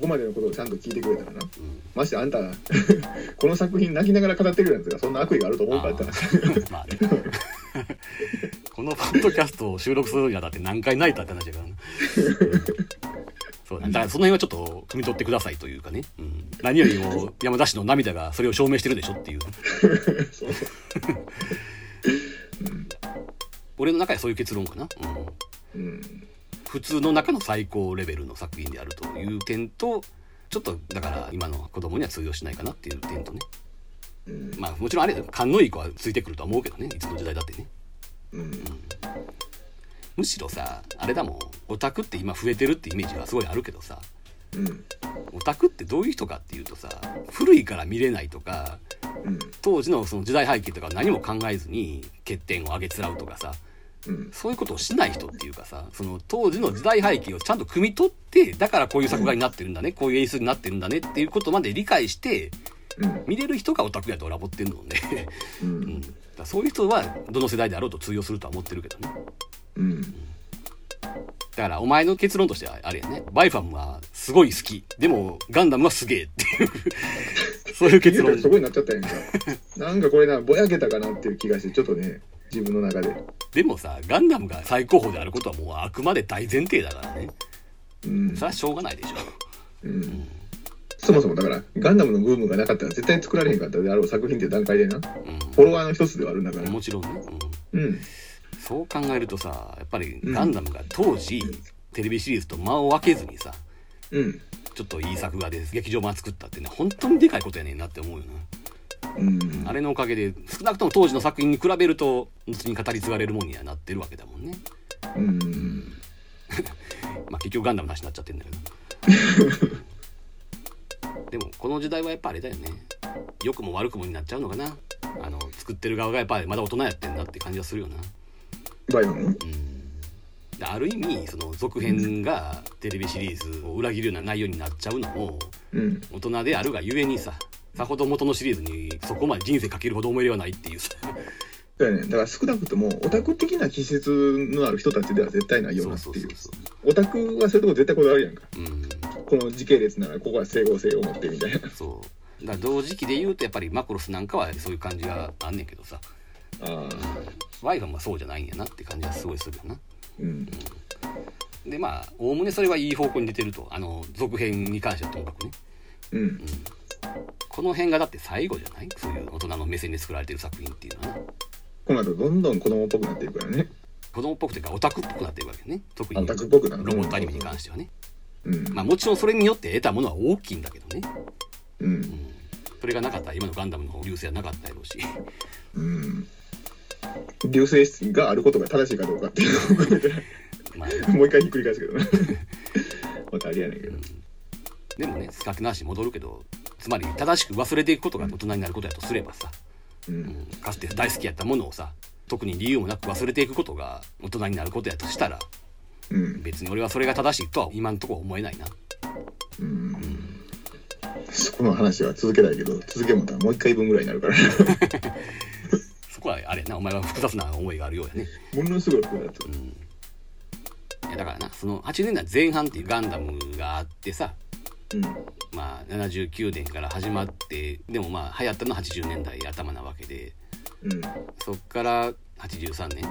こまでのことをちゃんと聞いてくれたらな。うん。ましてあんた この作品泣きながら語ってくるやつがそんな悪意があると思うかって話。まあね。このポッドキャストを収録するにあたって何回泣いたって話だからなそうだだからその辺はちょっと汲み取ってくださいというかね、うん、何よりも山田氏の涙がそれを証明してるでしょっていう 俺の中でそういう結論かな、うん、うん。普通の中の最高レベルの作品であるという点とちょっとだから今の子供には通用しないかなっていう点とね。うん。まあもちろんあれ勘のいい子はついてくるとは思うけどね。いつの時代だってね。うんむしろさあれだもん。オタクって今増えてるってイメージがすごいあるけどさ。うん。オタクってどういう人かっていうとさ古いから見れないとかうん。当時のその時代背景とか何も考えずに欠点を上げつらうとかさ。うん。そういうことをしない人っていうかさその当時の時代背景をちゃんと汲み取ってだからこういう作画になってるんだねこういう演出になってるんだねっていうことまで理解してうん。見れる人がオタクやと俺は思ってるので、ううん。ん、だそういう人はどの世代であろうと通用するとは思ってるけどねうん。だからお前の結論としてはあれやね。バイファムはすごい好き。でもガンダムはすげえっていう。そういう結論。そこになっちゃったやんか。なんかこれなぼやけたかなっていう気がしてちょっとね自分の中で。でもさガンダムが最高峰であることはもうあくまで大前提だからね。うん。それはしょうがないでしょ。うん。そもそもだからガンダムのブームがなかったら絶対作られへんかったであろう作品っていう段階でな。フォロワーの一つではあるんだから。うん、もちろんね、うん。うんそう考えるとさやっぱりガンダムが当時、テレビシリーズと間を分けずにさうん。ちょっといい作画で劇場版作ったってね本当にでかいことやねんなって思うよな。うん。あれのおかげで少なくとも当時の作品に比べると後に語り継がれるもんにはなってるわけだもんね。うん。まあ結局ガンダムの話になっちゃってんだけど。でもこの時代はやっぱあれだよね。良くも悪くもになっちゃうのかな。あの作ってる側がやっぱりまだ大人やってんだって感じがするよなバイオン？うん。である意味その続編がテレビシリーズを裏切るような内容になっちゃうのもうん。大人であるがゆえにささほど元のシリーズにそこまで人生かけるほど思い入れはないっていうさ。だよね。だから少なくともオタク的な気質のある人たちでは絶対ないよなっていう。オタクはそういうとこ絶対こだわるやんか。うん。この時系列ならここは整合性を持ってみたいな。そう。だから同時期で言うとやっぱりマクロスなんかはそういう感じがあんねんけどさワイファムはそうじゃないんやなって感じがすごいするよな。うん。でまあおおむねそれはいい方向に出てるとあの続編に関してはともかくねうん。この辺がだって最後じゃない？そういう大人の目線で作られてる作品っていうのはな。この後どんどん子供っぽくなっていくからね。子供っぽくていうかオタクっぽくなってるわけね。特にロボットアニメに関してはね。うん。まあもちろんそれによって得たものは大きいんだけどね。うん。それがなかったら今のガンダムの流星はなかったやろうし。うん流星質があることが正しいかどうかっていうのを含めてまあもう一回ひっくり返すけど。なまたありやねんけど。でもねさっきの話に戻るけどつまり正しく忘れていくことが大人になることやとすればさ、ううん。ん、かつて大好きやったものをさ特に理由もなく忘れていくことが大人になることやとしたらうん。別に俺はそれが正しいとは今んところ思えないな。うん。そこの話は続けないけど続けもたらもう一回分ぐらいになるから はあれやなお前は複雑な思いがあるようやね。ものすごい複雑うん。いやだからなその80年代前半っていうガンダムがあってさうん。まあ79年から始まってでもまあ流行ったのは80年代頭なわけでうん。そっから83年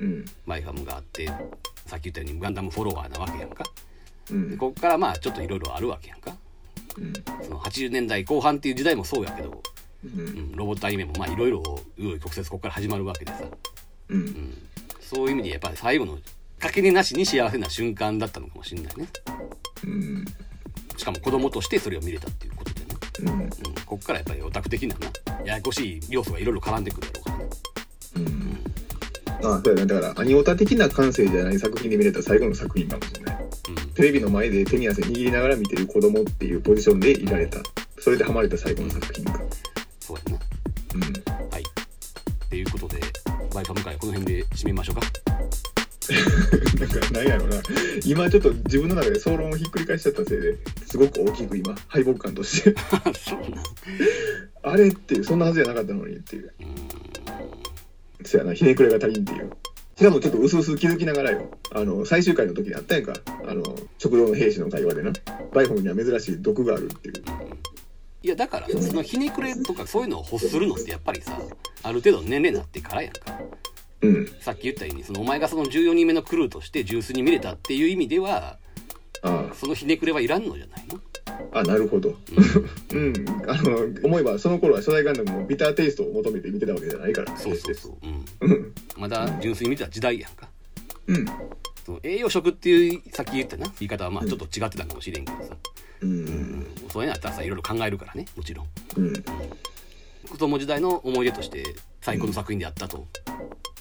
うんマイファムがあってさっき言ったようにガンダムフォロワーなわけやんか。うん。でこっからまあちょっといろいろあるわけやんか。うん。その80年代後半っていう時代もそうやけど、ううんん、ロボットアニメもまあいろいろ紆余曲折ここから始まるわけでさ、ううん。ん、そういう意味でやっぱり最後のかけねなしに幸せな瞬間だったのかもしれないね。うん。しかも子供としてそれを見れたっていうことでね、うん。うん、こっからやっぱりオタク的ななややこしい要素がいろいろ絡んでくるだろうからね。うん。あそうやね。だからアニオタ的な感性じゃない作品で見れた最後の作品かもしれない。テレビの前で手に汗握りながら見てる子供っていうポジションでいられた。それでハマれた最後の作品かそうやなうん。はい。っていうことでバイパム会はこの辺で締めましょうか。なんかなんやろな。今ちょっと自分の中で総論をひっくり返しちゃったせいですごく大きく今敗北感として。そうなん。あれっていうそんなはずじゃなかったのにっていう。そやなひねくれが足りんっていう。しかもちょっと薄々気づきながらよ。あの最終回の時にあったやんか。あの食堂の兵士の会話でな。バイフォンには珍しい毒があるっていういやだからさそのひねくれとかそういうのを欲するのってやっぱりさある程度の年齢になってからやんか。うん。さっき言ったようにそのお前がその14人目のクルーとして純粋に見れたっていう意味ではあそのひねくれはいらんのじゃないの？ああなるほど。うん。あの思えばその頃は初代ガンダムもビターテイストを求めて見てたわけじゃないから。ねそうそうそう、うん、うん。まだ純粋に見てた時代やんか。うん。その栄養食っていうさっき言ったな言い方はまあちょっと違ってたかもしれんけどさ、うんうん、そういうのやったらさいろいろ考えるからねもちろん。うん。子供時代の思い出として最高の作品であったと、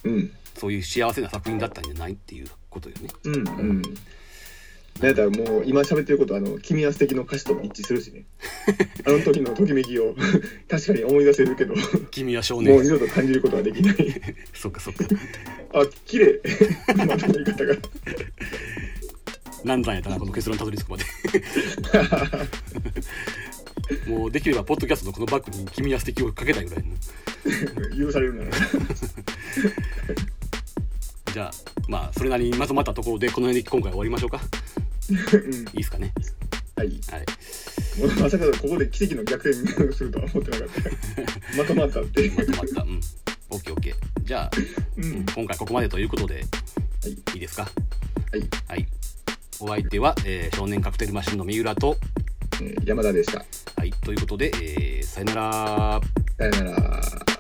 うん。そういう幸せな作品だったんじゃないっていうことよね。うんうん。なんやったらもう今喋ってることあの「君は素敵の歌詞とも一致するしね。あの時のときめきを 確かに思い出せるけど。君は少もう年二度と感じることはできない。そっかそっか。あ綺麗。まとめ方が何段やったなこの結論にたどり着くまで。もうできればポッドキャストのこのバッグに「君は素敵をかけたいぐらいの。許されるな。ら じゃあまあそれなりにまとまったところでこの辺で今回終わりましょうか。うん。いいですかね。はい。はい。まさかここで奇跡の逆転するとは思ってなかった。まとまったって。まとまった。うん。オッケーオッケー。じゃあ、うん。うん。今回ここまでということではい。いいですか？はい、はいお相手は、えー少年カクテルマシンの三浦とえー山田でした。はいということで、えーさよなら。さよなら